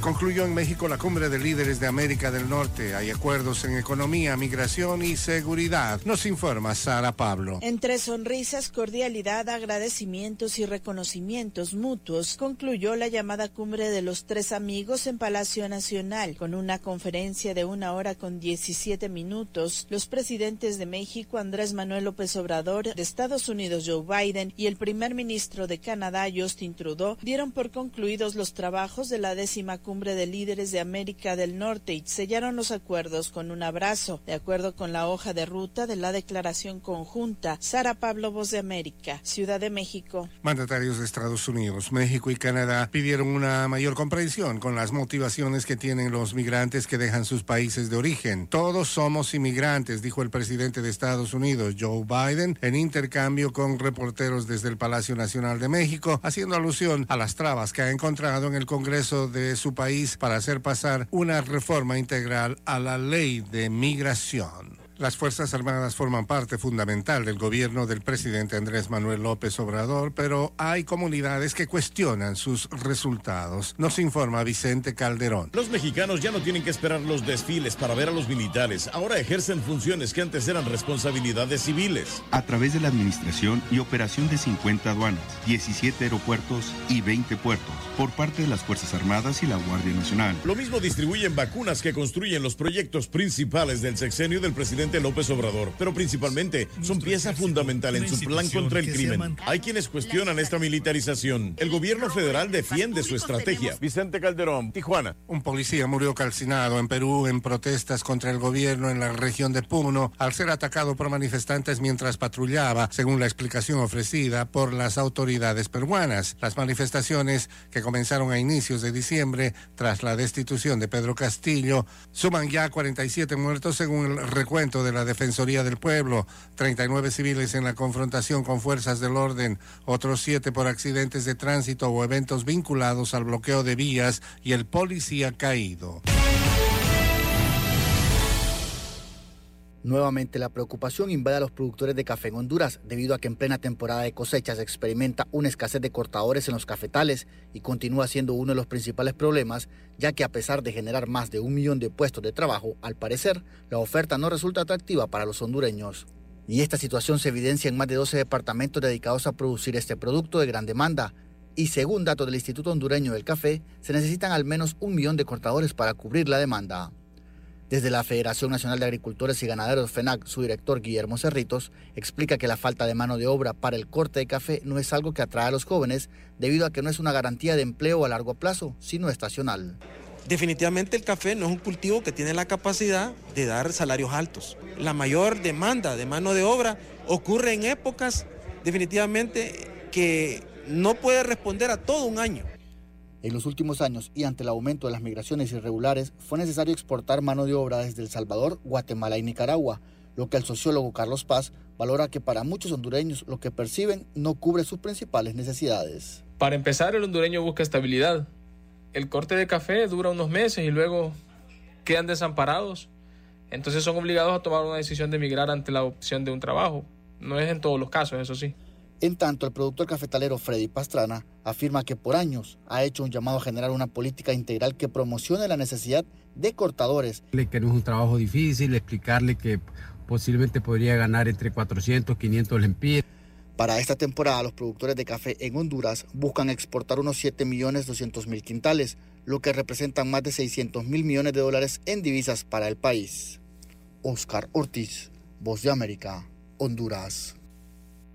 Concluyó en México la cumbre de líderes de América del Norte. Hay acuerdos en economía, migración y seguridad. Nos informa Sara Pablo. Entre sonrisas, cordialidad, agradecimientos y reconocimientos mutuos, concluyó la llamada cumbre de los tres amigos en Palacio Nacional. Con una conferencia de una hora con 17 minutos, los presidentes de México, Andrés Manuel López Obrador, de Estados Unidos, Joe Biden, y el primer ministro de Canadá, Justin Trudeau, dieron por concluidos los trabajos de la décima cumbre de líderes de América del Norte y sellaron los acuerdos con un abrazo. De acuerdo con la hoja de ruta de la declaración conjunta, Sara Pablo Voz de América, Ciudad de México. Mandatarios de Estados Unidos, México y Canadá pidieron una mayor comprensión con las motivaciones que tienen los migrantes que dejan sus países de origen. Todos somos inmigrantes, dijo el presidente de Estados Unidos, Joe Biden, en intercambio con reporteros desde el Palacio Nacional de México, haciendo alusión a las trabas que ha encontrado en el Congreso de su país para hacer pasar una reforma integral a la ley de migración. Las Fuerzas Armadas forman parte fundamental del gobierno del presidente Andrés Manuel López Obrador, pero hay comunidades que cuestionan sus resultados. Nos informa Vicente Calderón. Los mexicanos ya no tienen que esperar los desfiles para ver a los militares. Ahora ejercen funciones que antes eran responsabilidades civiles. A través de la administración y operación de 50 aduanas, 17 aeropuertos y 20 puertos, por parte de las Fuerzas Armadas y la Guardia Nacional. Lo mismo distribuyen vacunas que construyen los proyectos principales del sexenio del presidente López Obrador, pero principalmente son pieza fundamental en su plan contra el crimen. Hay quienes cuestionan esta militarización. El gobierno federal defiende su estrategia. Vicente Calderón, Tijuana. Un policía murió calcinado en Perú en protestas contra el gobierno en la región de Puno al ser atacado por manifestantes mientras patrullaba, según la explicación ofrecida por las autoridades peruanas. Las manifestaciones que comenzaron a inicios de diciembre tras la destitución de Pedro Castillo suman ya 47 muertos según el recuento de la Defensoría del Pueblo, 39 civiles en la confrontación con fuerzas del orden, otros siete por accidentes de tránsito o eventos vinculados al bloqueo de vías y el policía caído. Nuevamente la preocupación invade a los productores de café en Honduras debido a que en plena temporada de cosecha se experimenta una escasez de cortadores en los cafetales y continúa siendo uno de los principales problemas ya que a pesar de generar más de un millón de puestos de trabajo, al parecer la oferta no resulta atractiva para los hondureños. Y esta situación se evidencia en más de 12 departamentos dedicados a producir este producto de gran demanda. Y según datos del Instituto Hondureño del Café, se necesitan al menos un millón de cortadores para cubrir la demanda. Desde la Federación Nacional de Agricultores y Ganaderos FENAC, su director Guillermo Cerritos explica que la falta de mano de obra para el corte de café no es algo que atrae a los jóvenes debido a que no es una garantía de empleo a largo plazo, sino estacional. Definitivamente el café no es un cultivo que tiene la capacidad de dar salarios altos. La mayor demanda de mano de obra ocurre en épocas definitivamente que no puede responder a todo un año. En los últimos años y ante el aumento de las migraciones irregulares, fue necesario exportar mano de obra desde El Salvador, Guatemala y Nicaragua, lo que el sociólogo Carlos Paz valora que para muchos hondureños lo que perciben no cubre sus principales necesidades. Para empezar, el hondureño busca estabilidad. El corte de café dura unos meses y luego quedan desamparados. Entonces son obligados a tomar una decisión de emigrar ante la opción de un trabajo. No es en todos los casos, eso sí. En tanto, el productor cafetalero Freddy Pastrana afirma que por años ha hecho un llamado a generar una política integral que promocione la necesidad de cortadores. Que no es un trabajo difícil, explicarle que posiblemente podría ganar entre 400, 500 lempiras. Para esta temporada, los productores de café en Honduras buscan exportar unos 7 millones 200 mil quintales, lo que representa más de 600 mil millones de dólares en divisas para el país. Oscar Ortiz, Voz de América, Honduras.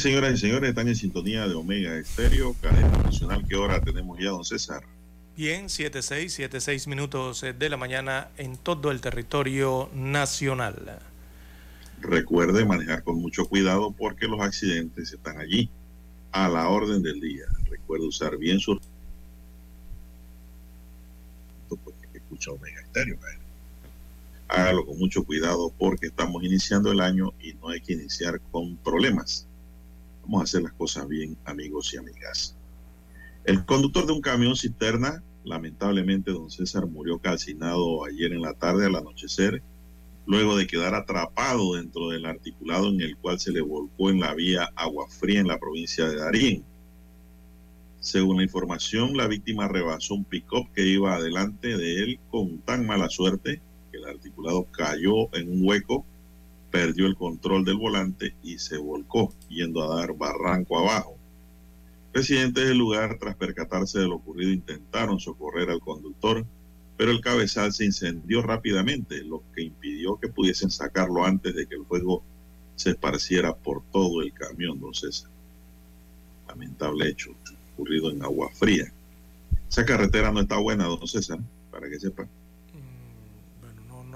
Señoras y señores, están en sintonía de Omega Estéreo, cadena nacional. ¿Qué hora tenemos ya, don César? Bien, 7.6, 7.6 minutos de la mañana en todo el territorio nacional. Recuerde manejar con mucho cuidado porque los accidentes están allí, a la orden del día. Recuerde usar bien su... Porque escucha Omega Estéreo. Hágalo con mucho cuidado porque estamos iniciando el año y no hay que iniciar con problemas Vamos a hacer las cosas bien, amigos y amigas. El conductor de un camión cisterna, lamentablemente, don César murió calcinado ayer en la tarde al anochecer, luego de quedar atrapado dentro del articulado en el cual se le volcó en la vía Agua Fría en la provincia de Darín. Según la información, la víctima rebasó un pick-up que iba adelante de él con tan mala suerte que el articulado cayó en un hueco perdió el control del volante y se volcó, yendo a dar barranco abajo. Residentes del lugar, tras percatarse de lo ocurrido, intentaron socorrer al conductor, pero el cabezal se incendió rápidamente, lo que impidió que pudiesen sacarlo antes de que el fuego se esparciera por todo el camión, don César. Lamentable hecho ocurrido en agua fría. Esa carretera no está buena, don César, para que sepa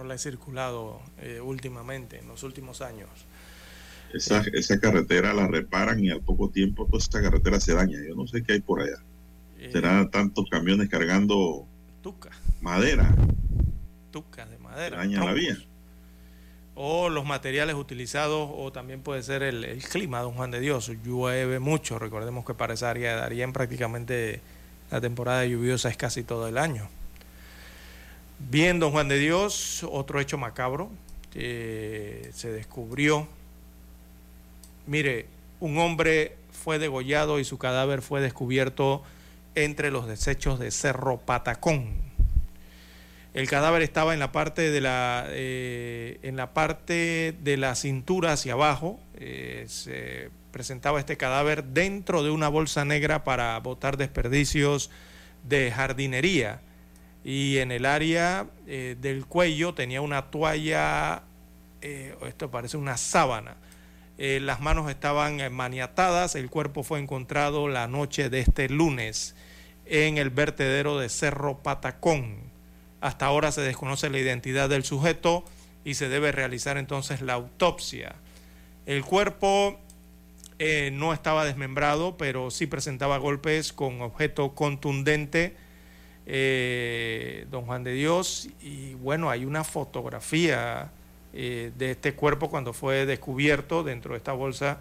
la he circulado eh, últimamente, en los últimos años. Esa, eh, esa carretera la reparan y al poco tiempo toda esta carretera se daña. Yo no sé qué hay por allá. Eh, Será tantos camiones cargando tuca. madera. De madera. Daña la vía. O los materiales utilizados, o también puede ser el, el, clima, don Juan de Dios. Llueve mucho. Recordemos que para esa área de Darien prácticamente la temporada lluviosa es casi todo el año. Bien, don Juan de Dios, otro hecho macabro que se descubrió. Mire, un hombre fue degollado y su cadáver fue descubierto entre los desechos de Cerro Patacón. El cadáver estaba en la parte de la, eh, en la, parte de la cintura hacia abajo. Eh, se presentaba este cadáver dentro de una bolsa negra para botar desperdicios de jardinería y en el área eh, del cuello tenía una toalla, eh, esto parece una sábana. Eh, las manos estaban maniatadas, el cuerpo fue encontrado la noche de este lunes en el vertedero de Cerro Patacón. Hasta ahora se desconoce la identidad del sujeto y se debe realizar entonces la autopsia. El cuerpo no estaba desmembrado, pero sí presentaba golpes con objeto contundente eh, don Juan de Dios, y bueno, hay una fotografía eh, de este cuerpo cuando fue descubierto dentro de esta bolsa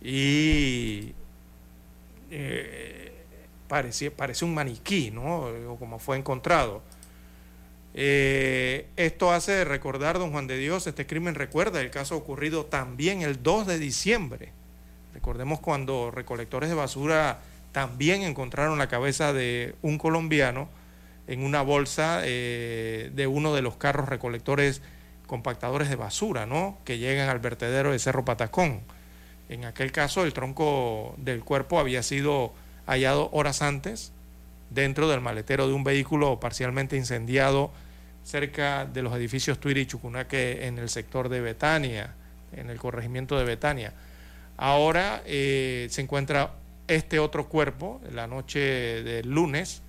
y eh, parece, un maniquí, ¿no? Como fue encontrado. esto hace recordar, don Juan de Dios, este crimen recuerda el caso ocurrido también el 2 de diciembre. Recordemos cuando recolectores de basura también encontraron la cabeza de un colombiano en una bolsa eh, de uno de los carros recolectores compactadores de basura, ¿no? Que llegan al vertedero de Cerro Patacón. En aquel caso, el tronco del cuerpo había sido hallado horas antes dentro del maletero de un vehículo parcialmente incendiado cerca de los edificios Tuiri y Chucunaque en el sector de Betania, en el corregimiento de Betania. Ahora eh, se encuentra este otro cuerpo la noche del lunes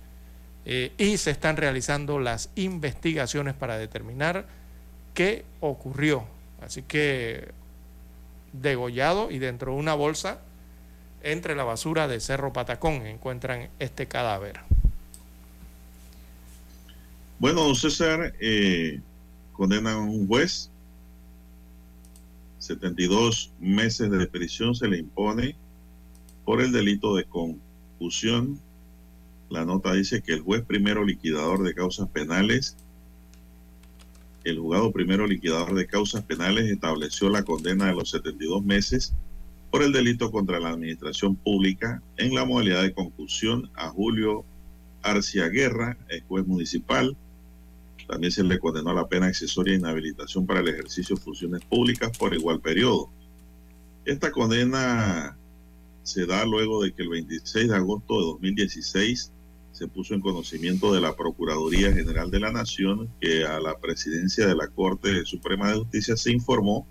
eh, y se están realizando las investigaciones para determinar qué ocurrió. Así que degollado y dentro de una bolsa entre la basura de Cerro Patacón encuentran este cadáver. Bueno, don César, eh, condenan a un juez, 72 meses de prisión se le impone por el delito de confusión. La nota dice que el juez primero liquidador de causas penales, el juzgado primero liquidador de causas penales estableció la condena de los 72 meses por el delito contra la administración pública en la modalidad de confusión a Julio Arcia Guerra, el juez municipal. También se le condenó a la pena accesoria de inhabilitación para el ejercicio de funciones públicas por igual periodo. Esta condena se da luego de que el 26 de agosto de 2016 se puso en conocimiento de la Procuraduría General de la Nación que a la presidencia de la Corte Suprema de Justicia se informó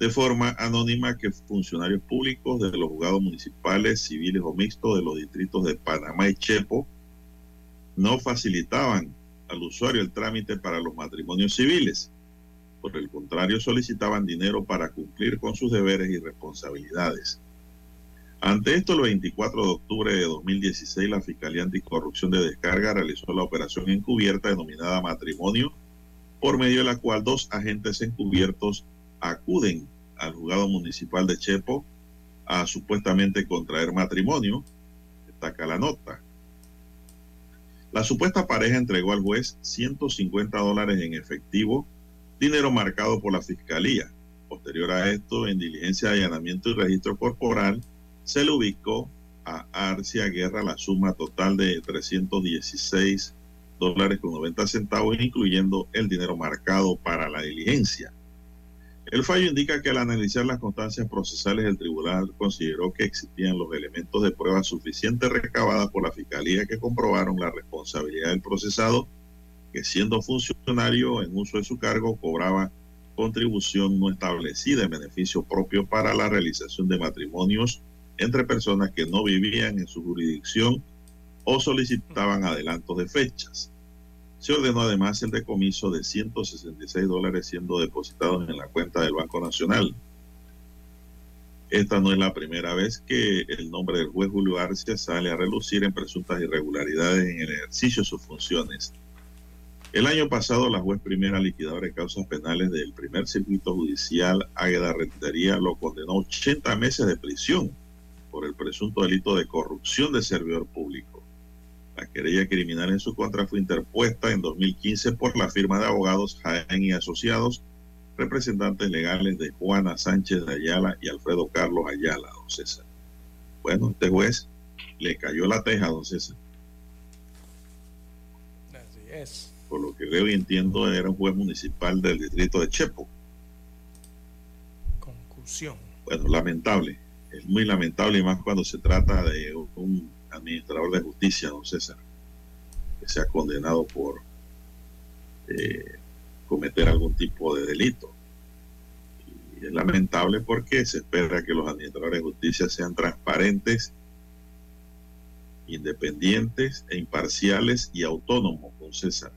de forma anónima que funcionarios públicos de los juzgados municipales, civiles o mixtos de los distritos de Panamá y Chepo no facilitaban al usuario el trámite para los matrimonios civiles. Por el contrario, solicitaban dinero para cumplir con sus deberes y responsabilidades. Ante esto, el 24 de octubre de 2016, la Fiscalía Anticorrupción de Descarga realizó la operación encubierta denominada Matrimonio, por medio de la cual dos agentes encubiertos acuden al juzgado municipal de Chepo a supuestamente contraer matrimonio. Destaca la nota. La supuesta pareja entregó al juez 150 dólares en efectivo, dinero marcado por la fiscalía. Posterior a esto, en diligencia de allanamiento y registro corporal, se le ubicó a Arcia Guerra la suma total de 316 dólares con 90 centavos, incluyendo el dinero marcado para la diligencia. El fallo indica que al analizar las constancias procesales, el tribunal consideró que existían los elementos de prueba suficientes recabadas por la fiscalía que comprobaron la responsabilidad del procesado, que siendo funcionario en uso de su cargo cobraba contribución no establecida en beneficio propio para la realización de matrimonios entre personas que no vivían en su jurisdicción o solicitaban adelantos de fechas. Se ordenó además el decomiso de 166 dólares siendo depositados en la cuenta del Banco Nacional. Esta no es la primera vez que el nombre del juez Julio Arcia sale a relucir en presuntas irregularidades en el ejercicio de sus funciones. El año pasado, la juez primera liquidadora de causas penales del primer circuito judicial, Águeda Rentería, lo condenó a 80 meses de prisión por el presunto delito de corrupción de servidor público. La querella criminal en su contra fue interpuesta en 2015 por la firma de abogados Jaén y Asociados, representantes legales de Juana Sánchez de Ayala y Alfredo Carlos Ayala, don César. Bueno, este juez le cayó la teja, don César. Así es. Por lo que veo y entiendo, era un juez municipal del distrito de Chepo. Conclusión. Bueno, lamentable es muy lamentable y más cuando se trata de un administrador de justicia, don César, que sea condenado por eh, cometer algún tipo de delito. Y es lamentable porque se espera que los administradores de justicia sean transparentes, independientes e imparciales y autónomos, don César.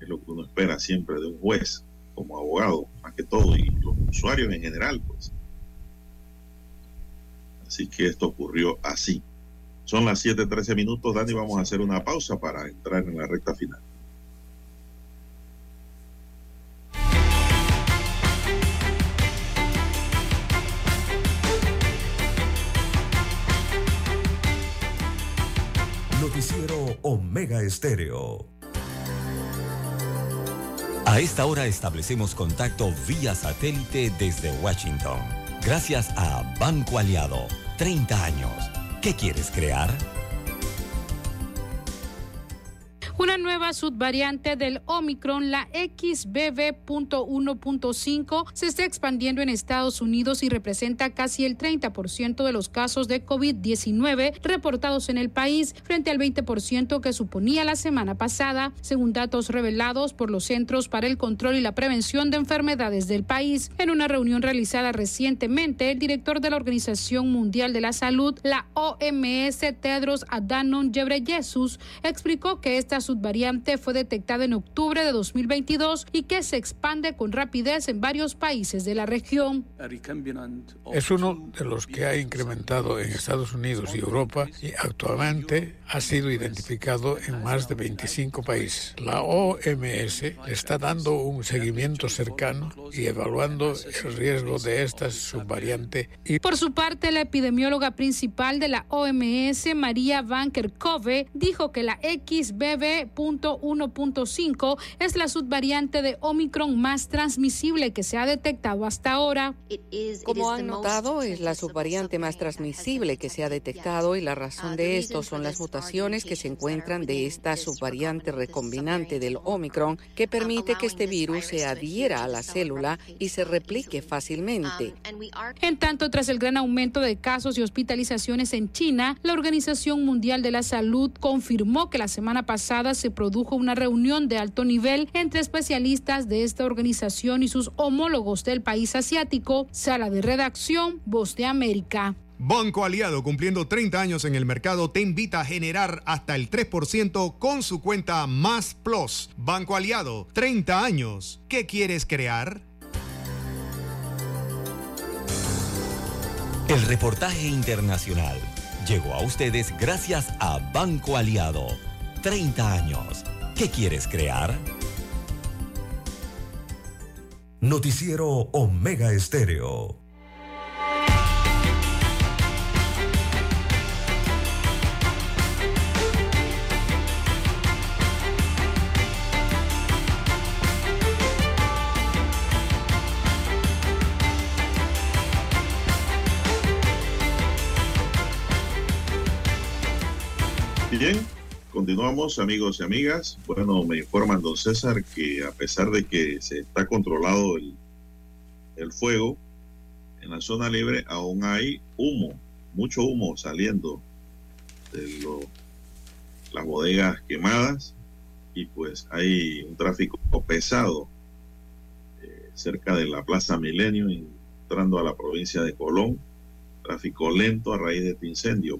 Es lo que uno espera siempre de un juez como abogado, más que todo, y los usuarios en general, pues. Así que esto ocurrió así. Son las 7:13 minutos, Dani. Vamos a hacer una pausa para entrar en la recta final. Noticiero Omega Estéreo. A esta hora establecemos contacto vía satélite desde Washington. Gracias a Banco Aliado 30 años. ¿Qué quieres crear? Una nueva subvariante del Omicron, la XBB.1.5, se está expandiendo en Estados Unidos y representa casi el 30% de los casos de COVID-19 reportados en el país, frente al 20% que suponía la semana pasada, según datos revelados por los Centros para el Control y la Prevención de Enfermedades del país. En una reunión realizada recientemente, el director de la Organización Mundial de la Salud, la OMS, Tedros Adhanom Ghebreyesus, explicó que esta subvariante fue detectada en octubre de 2022 y que se expande con rapidez en varios países de la región. Es uno de los que ha incrementado en Estados Unidos y Europa y actualmente ha sido identificado en más de 25 países. La OMS está dando un seguimiento cercano y evaluando el riesgo de esta subvariante. Y... Por su parte, la epidemióloga principal de la OMS, María Van Kerkhove, dijo que la XBB 1.5 es la subvariante de Omicron más transmisible que se ha detectado hasta ahora. Como han notado, es la subvariante más transmisible que se ha detectado y la razón de esto son las mutaciones que se encuentran de esta subvariante recombinante del Omicron que permite que este virus se adhiera a la célula y se replique fácilmente. En tanto, tras el gran aumento de casos y hospitalizaciones en China, la Organización Mundial de la Salud confirmó que la semana pasada se produjo una reunión de alto nivel entre especialistas de esta organización y sus homólogos del país asiático. Sala de redacción, Voz de América. Banco Aliado, cumpliendo 30 años en el mercado, te invita a generar hasta el 3% con su cuenta Más Plus. Banco Aliado, 30 años. ¿Qué quieres crear? El reportaje internacional llegó a ustedes gracias a Banco Aliado 30 años. ¿Qué quieres crear? Noticiero Omega Estéreo. Bien, Continuamos, amigos y amigas. Bueno, me informan, don César, que a pesar de que se está controlado el, el fuego en la zona libre, aún hay humo, mucho humo saliendo de las bodegas quemadas y pues hay un tráfico pesado eh, cerca de la Plaza Milenio, entrando a la provincia de Colón. Tráfico lento a raíz de este incendio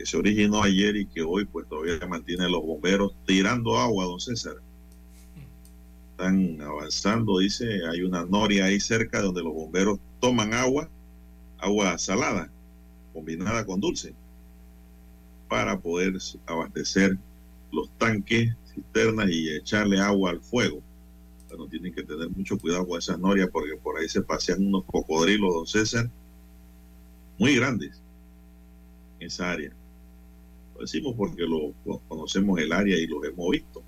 que se originó ayer y que hoy pues todavía mantiene los bomberos tirando agua, don César. Están avanzando, dice, hay una noria ahí cerca donde los bomberos toman agua, agua salada, combinada con dulce, para poder abastecer los tanques, cisternas y echarle agua al fuego. Bueno, tienen que tener mucho cuidado con esas norias porque por ahí se pasean unos cocodrilos, don César, muy grandes en esa área decimos porque lo, conocemos el área y lo hemos visto.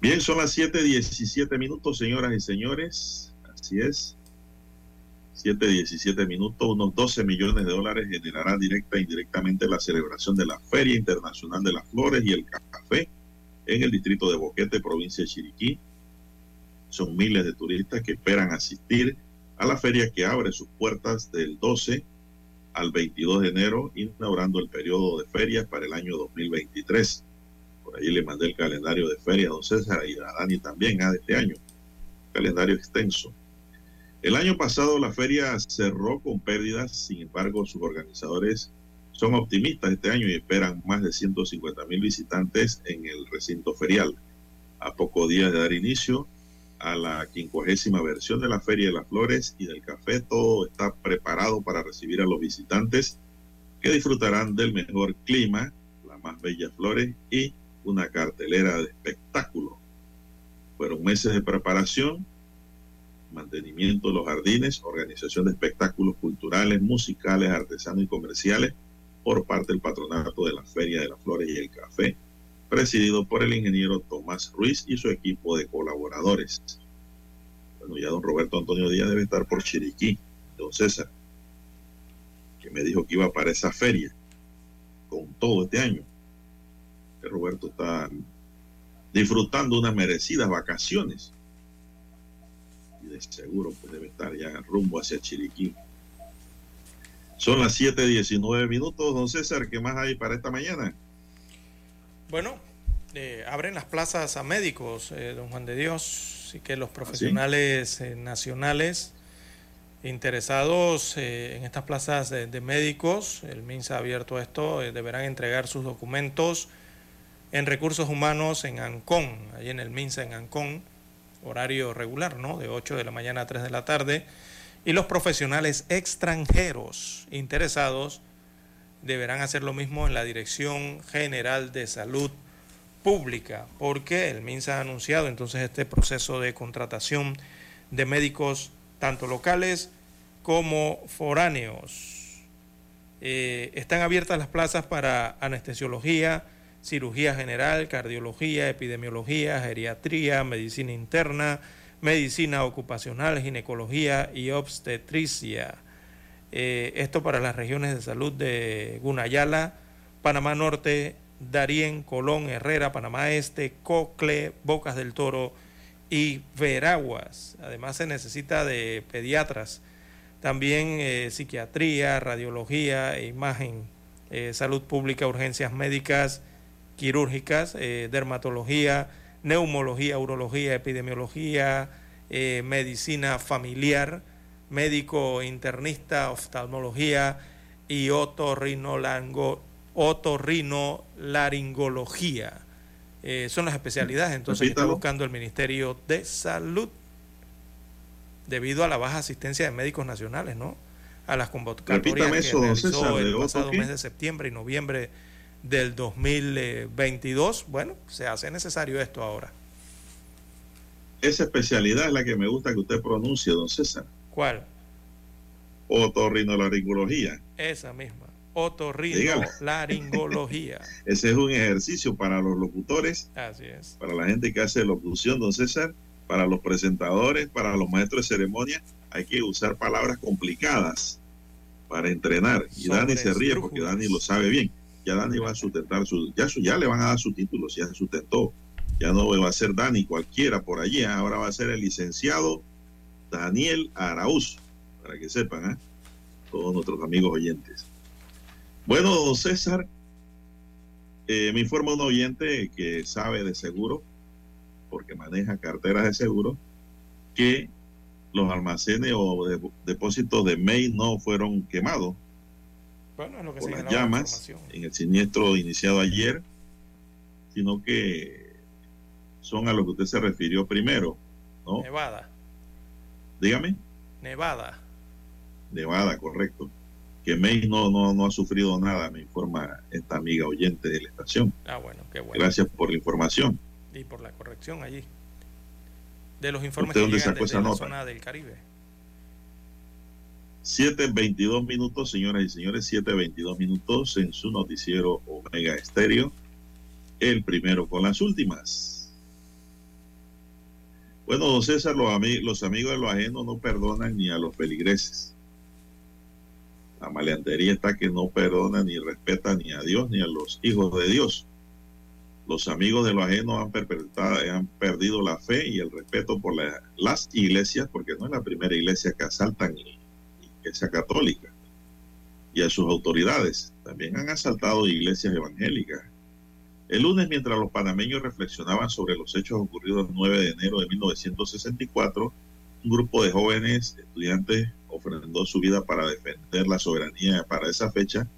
Bien, son las 7:17 minutos, señoras y señores. Así es. 7:17 minutos, unos 12 millones de dólares generará directa e indirectamente la celebración de la Feria Internacional de las Flores y el Café en el distrito de Boquete, provincia de Chiriquí. Son miles de turistas que esperan asistir a la feria que abre sus puertas del 12 al 22 de enero, inaugurando el periodo de ferias para el año 2023. Por ahí le mandé el calendario de ferias a don César y a Dani también, a de este año. Calendario extenso. El año pasado la feria cerró con pérdidas, sin embargo sus organizadores son optimistas este año y esperan más de 150 mil visitantes en el recinto ferial. A pocos días de dar inicio, a la quincuagésima versión de la Feria de las Flores y del Café. Todo está preparado para recibir a los visitantes que disfrutarán del mejor clima, las más bellas flores y una cartelera de espectáculo. Fueron meses de preparación, mantenimiento de los jardines, organización de espectáculos culturales, musicales, artesanos y comerciales por parte del patronato de la Feria de las Flores y el Café presidido por el ingeniero Tomás Ruiz y su equipo de colaboradores. Bueno, ya don Roberto Antonio Díaz debe estar por Chiriquí, don César. que me dijo que iba para esa feria con todo este año. Que Roberto está disfrutando unas merecidas vacaciones. Y de seguro pues debe estar ya rumbo hacia Chiriquí. Son las 7:19 minutos, don César. ¿Qué más hay para esta mañana? Bueno, eh, abren las plazas a médicos, eh, don Juan de Dios, así que los profesionales eh, nacionales interesados en estas plazas de, de, médicos, el MINSA ha abierto esto, deberán entregar sus documentos en recursos humanos en Ancón, allí en el MINSA en Ancón, horario regular, ¿no? De 8 de la mañana a 3 de la tarde. Y los profesionales extranjeros interesados deberán hacer lo mismo en la Dirección General de Salud Pública, porque el MINSA ha anunciado entonces este proceso de contratación de médicos tanto locales como foráneos. Eh, están abiertas las plazas para anestesiología, cirugía general, cardiología, epidemiología, geriatría, medicina interna, medicina ocupacional, ginecología y obstetricia. Eh, esto para las regiones de salud de Gunayala, Panamá Norte, Darién, Colón, Herrera, Panamá Este, Cocle, Bocas del Toro y Veraguas. Además se necesita de pediatras, también eh, psiquiatría, radiología e imagen, eh, salud pública, urgencias médicas, quirúrgicas, dermatología, neumología, urología, epidemiología, medicina familiar, médico internista, oftalmología y otorrinolaringología. Eh, son las especialidades entonces que está buscando el Ministerio de Salud debido a la baja asistencia de médicos nacionales, ¿no? A las convocatorias que eso, realizó el pasado mes de septiembre y noviembre del 2022. Bueno, se hace necesario esto ahora. Esa especialidad es la que me gusta que usted pronuncie, don César. ¿Cuál? Otorrinolaringología. Esa misma. Otorrinolaringología. Ese es un ejercicio para los locutores. Así es. Para la gente que hace locución, don César. Para los presentadores, para los maestros de ceremonia. Hay que usar palabras complicadas para entrenar. Y Dani se ríe porque Dani lo sabe bien. Ya Dani va a sustentar su. Ya, su, ya le van a dar su título, ya se sustentó. Ya no va a ser Dani cualquiera por allí. Ahora va a ser el licenciado Daniel Arauz. Para que sepan, ¿eh? todos nuestros amigos oyentes. Bueno, don César, eh, me informa un oyente que sabe de seguro, porque maneja carteras de seguro, que los almacenes o depósitos de MEI no fueron quemados bueno, por las llamas en el siniestro iniciado ayer, sino que son a lo que usted se refirió primero, ¿no? Nevada. Dígame. Nevada. Nevada, correcto que May no, no, no ha sufrido nada, me informa esta amiga oyente de la estación. Ah, bueno, qué bueno. Gracias por la información. Y por la corrección allí. De los informes que llegan la zona del Caribe. 7.22 minutos, señoras y señores, 7.22 minutos en su noticiero Omega Estéreo. El primero con las últimas. Bueno, don César, los, los amigos de lo ajeno no perdonan ni a los peligreses. La maleantería está que no perdona ni respeta ni a Dios ni a los hijos de Dios. Los amigos de lo ajeno han, han perdido la fe y el respeto por las iglesias, porque no es la primera iglesia que asaltan y, iglesia católica, y a sus autoridades. También han asaltado iglesias evangélicas. El lunes, mientras los panameños reflexionaban sobre los hechos ocurridos el 9 de enero de 1964, un grupo de jóvenes estudiantes ofrendó su vida para defender la soberanía para esa fecha,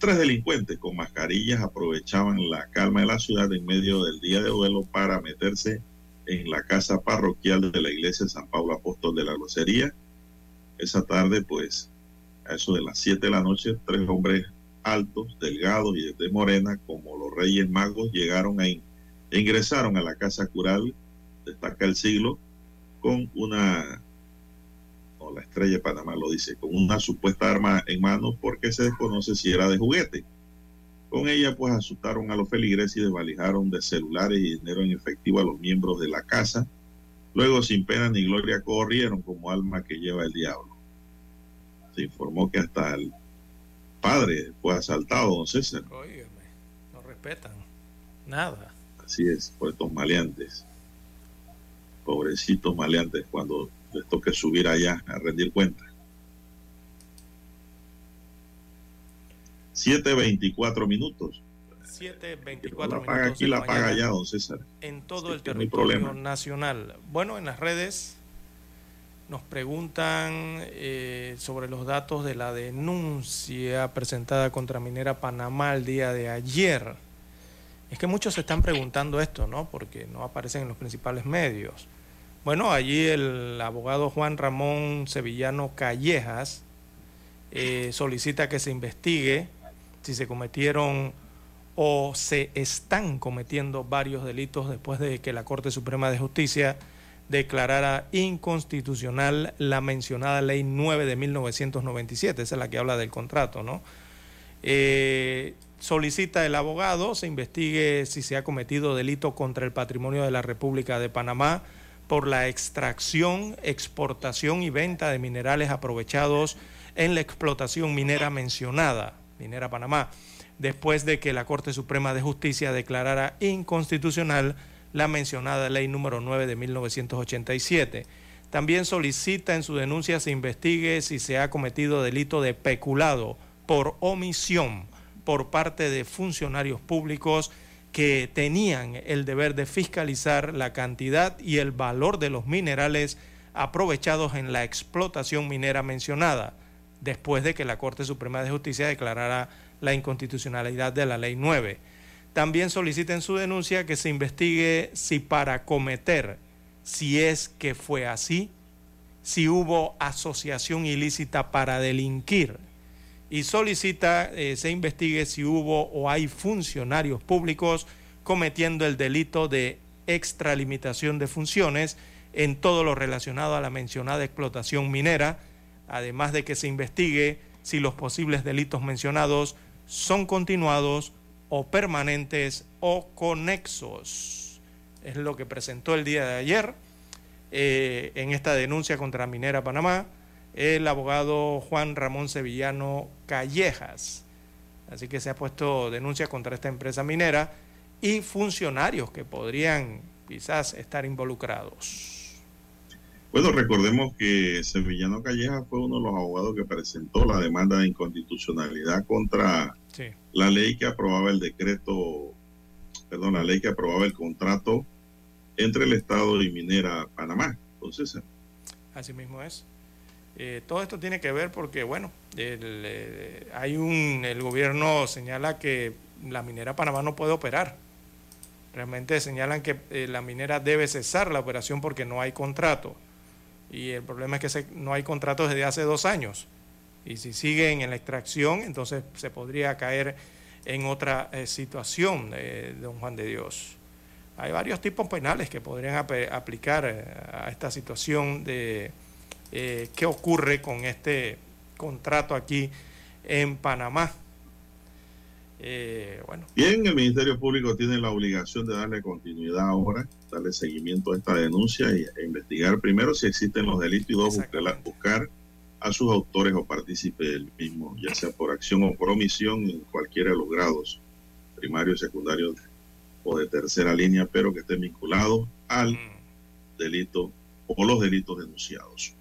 tres delincuentes con mascarillas aprovechaban la calma de la ciudad en medio del día de duelo para meterse en la casa parroquial de la iglesia San Pablo Apóstol de la Grosería. Esa tarde, pues, a eso de las 7 de la noche, tres hombres altos, delgados y de morena, como los reyes magos, llegaron a e ingresaron a la casa cural, destaca el siglo, con una la estrella de Panamá lo dice, con una supuesta arma en mano porque se desconoce si era de juguete. Con ella pues asustaron a los feligreses y desvalijaron de celulares y dinero en efectivo a los miembros de la casa. Luego sin pena ni gloria corrieron como alma que lleva el diablo. Se informó que hasta el padre fue asaltado, don César. Óyeme, no respetan nada. Así es, por estos maleantes. Pobrecitos maleantes cuando les toque subir allá a rendir cuentas. 7.24 minutos. 7.24 La paga aquí, la paga allá, don César. En todo el territorio nacional. Bueno, en las redes nos preguntan eh, sobre los datos de la denuncia presentada contra Minera Panamá el día de ayer. Es que muchos se están preguntando esto, ¿no? Porque no aparecen en los principales medios. Bueno, allí el abogado Juan Ramón Sevillano Callejas eh, solicita que se investigue si se cometieron o se están cometiendo varios delitos después de que la Corte Suprema de Justicia declarara inconstitucional la mencionada Ley 9 de 1997, esa es la que habla del contrato, ¿no? Eh, solicita el abogado se investigue si se ha cometido delito contra el patrimonio de la República de Panamá por la extracción, exportación y venta de minerales aprovechados en la explotación minera mencionada, Minera Panamá, después de que la Corte Suprema de Justicia declarara inconstitucional la mencionada ley número 9 de 1987. También solicita en su denuncia se investigue si se ha cometido delito de peculado por omisión por parte de funcionarios públicos que tenían el deber de fiscalizar la cantidad y el valor de los minerales aprovechados en la explotación minera mencionada, después de que la Corte Suprema de Justicia declarara la inconstitucionalidad de la Ley 9. También solicita en su denuncia que se investigue si para cometer, si es que fue así, si hubo asociación ilícita para delinquir. Y solicita eh, se investigue si hubo o hay funcionarios públicos cometiendo el delito de extralimitación de funciones en todo lo relacionado a la mencionada explotación minera, además de que se investigue si los posibles delitos mencionados son continuados o permanentes o conexos. Es lo que presentó el día de ayer eh, en esta denuncia contra Minera Panamá el abogado Juan Ramón Sevillano Callejas. Así que se ha puesto denuncia contra esta empresa minera y funcionarios que podrían quizás estar involucrados. Bueno, recordemos que Sevillano Callejas fue uno de los abogados que presentó la demanda de inconstitucionalidad contra la ley que aprobaba el decreto, perdón, la ley que aprobaba el contrato entre el Estado y Minera Panamá. Entonces, así mismo es. Eh, todo esto tiene que ver porque, bueno, el, eh, hay un, el gobierno señala que la minera Panamá no puede operar. Realmente señalan que eh, la minera debe cesar la operación porque no hay contrato. Y el problema es que no hay contrato desde hace dos años. Y si siguen en la extracción, entonces se podría caer en otra situación, don Juan de Dios. Hay varios tipos penales que podrían aplicar a esta situación de eh, qué ocurre con este contrato aquí en Panamá. Eh, bueno. Bien, el Ministerio Público tiene la obligación de darle continuidad ahora, darle seguimiento a esta denuncia y, e investigar primero si existen los delitos y dos, buscar, a sus autores o partícipes del mismo, ya sea por acción o por omisión en cualquiera de los grados, primario, secundario o de tercera línea, pero que estén vinculados al mm. delito o los delitos denunciados.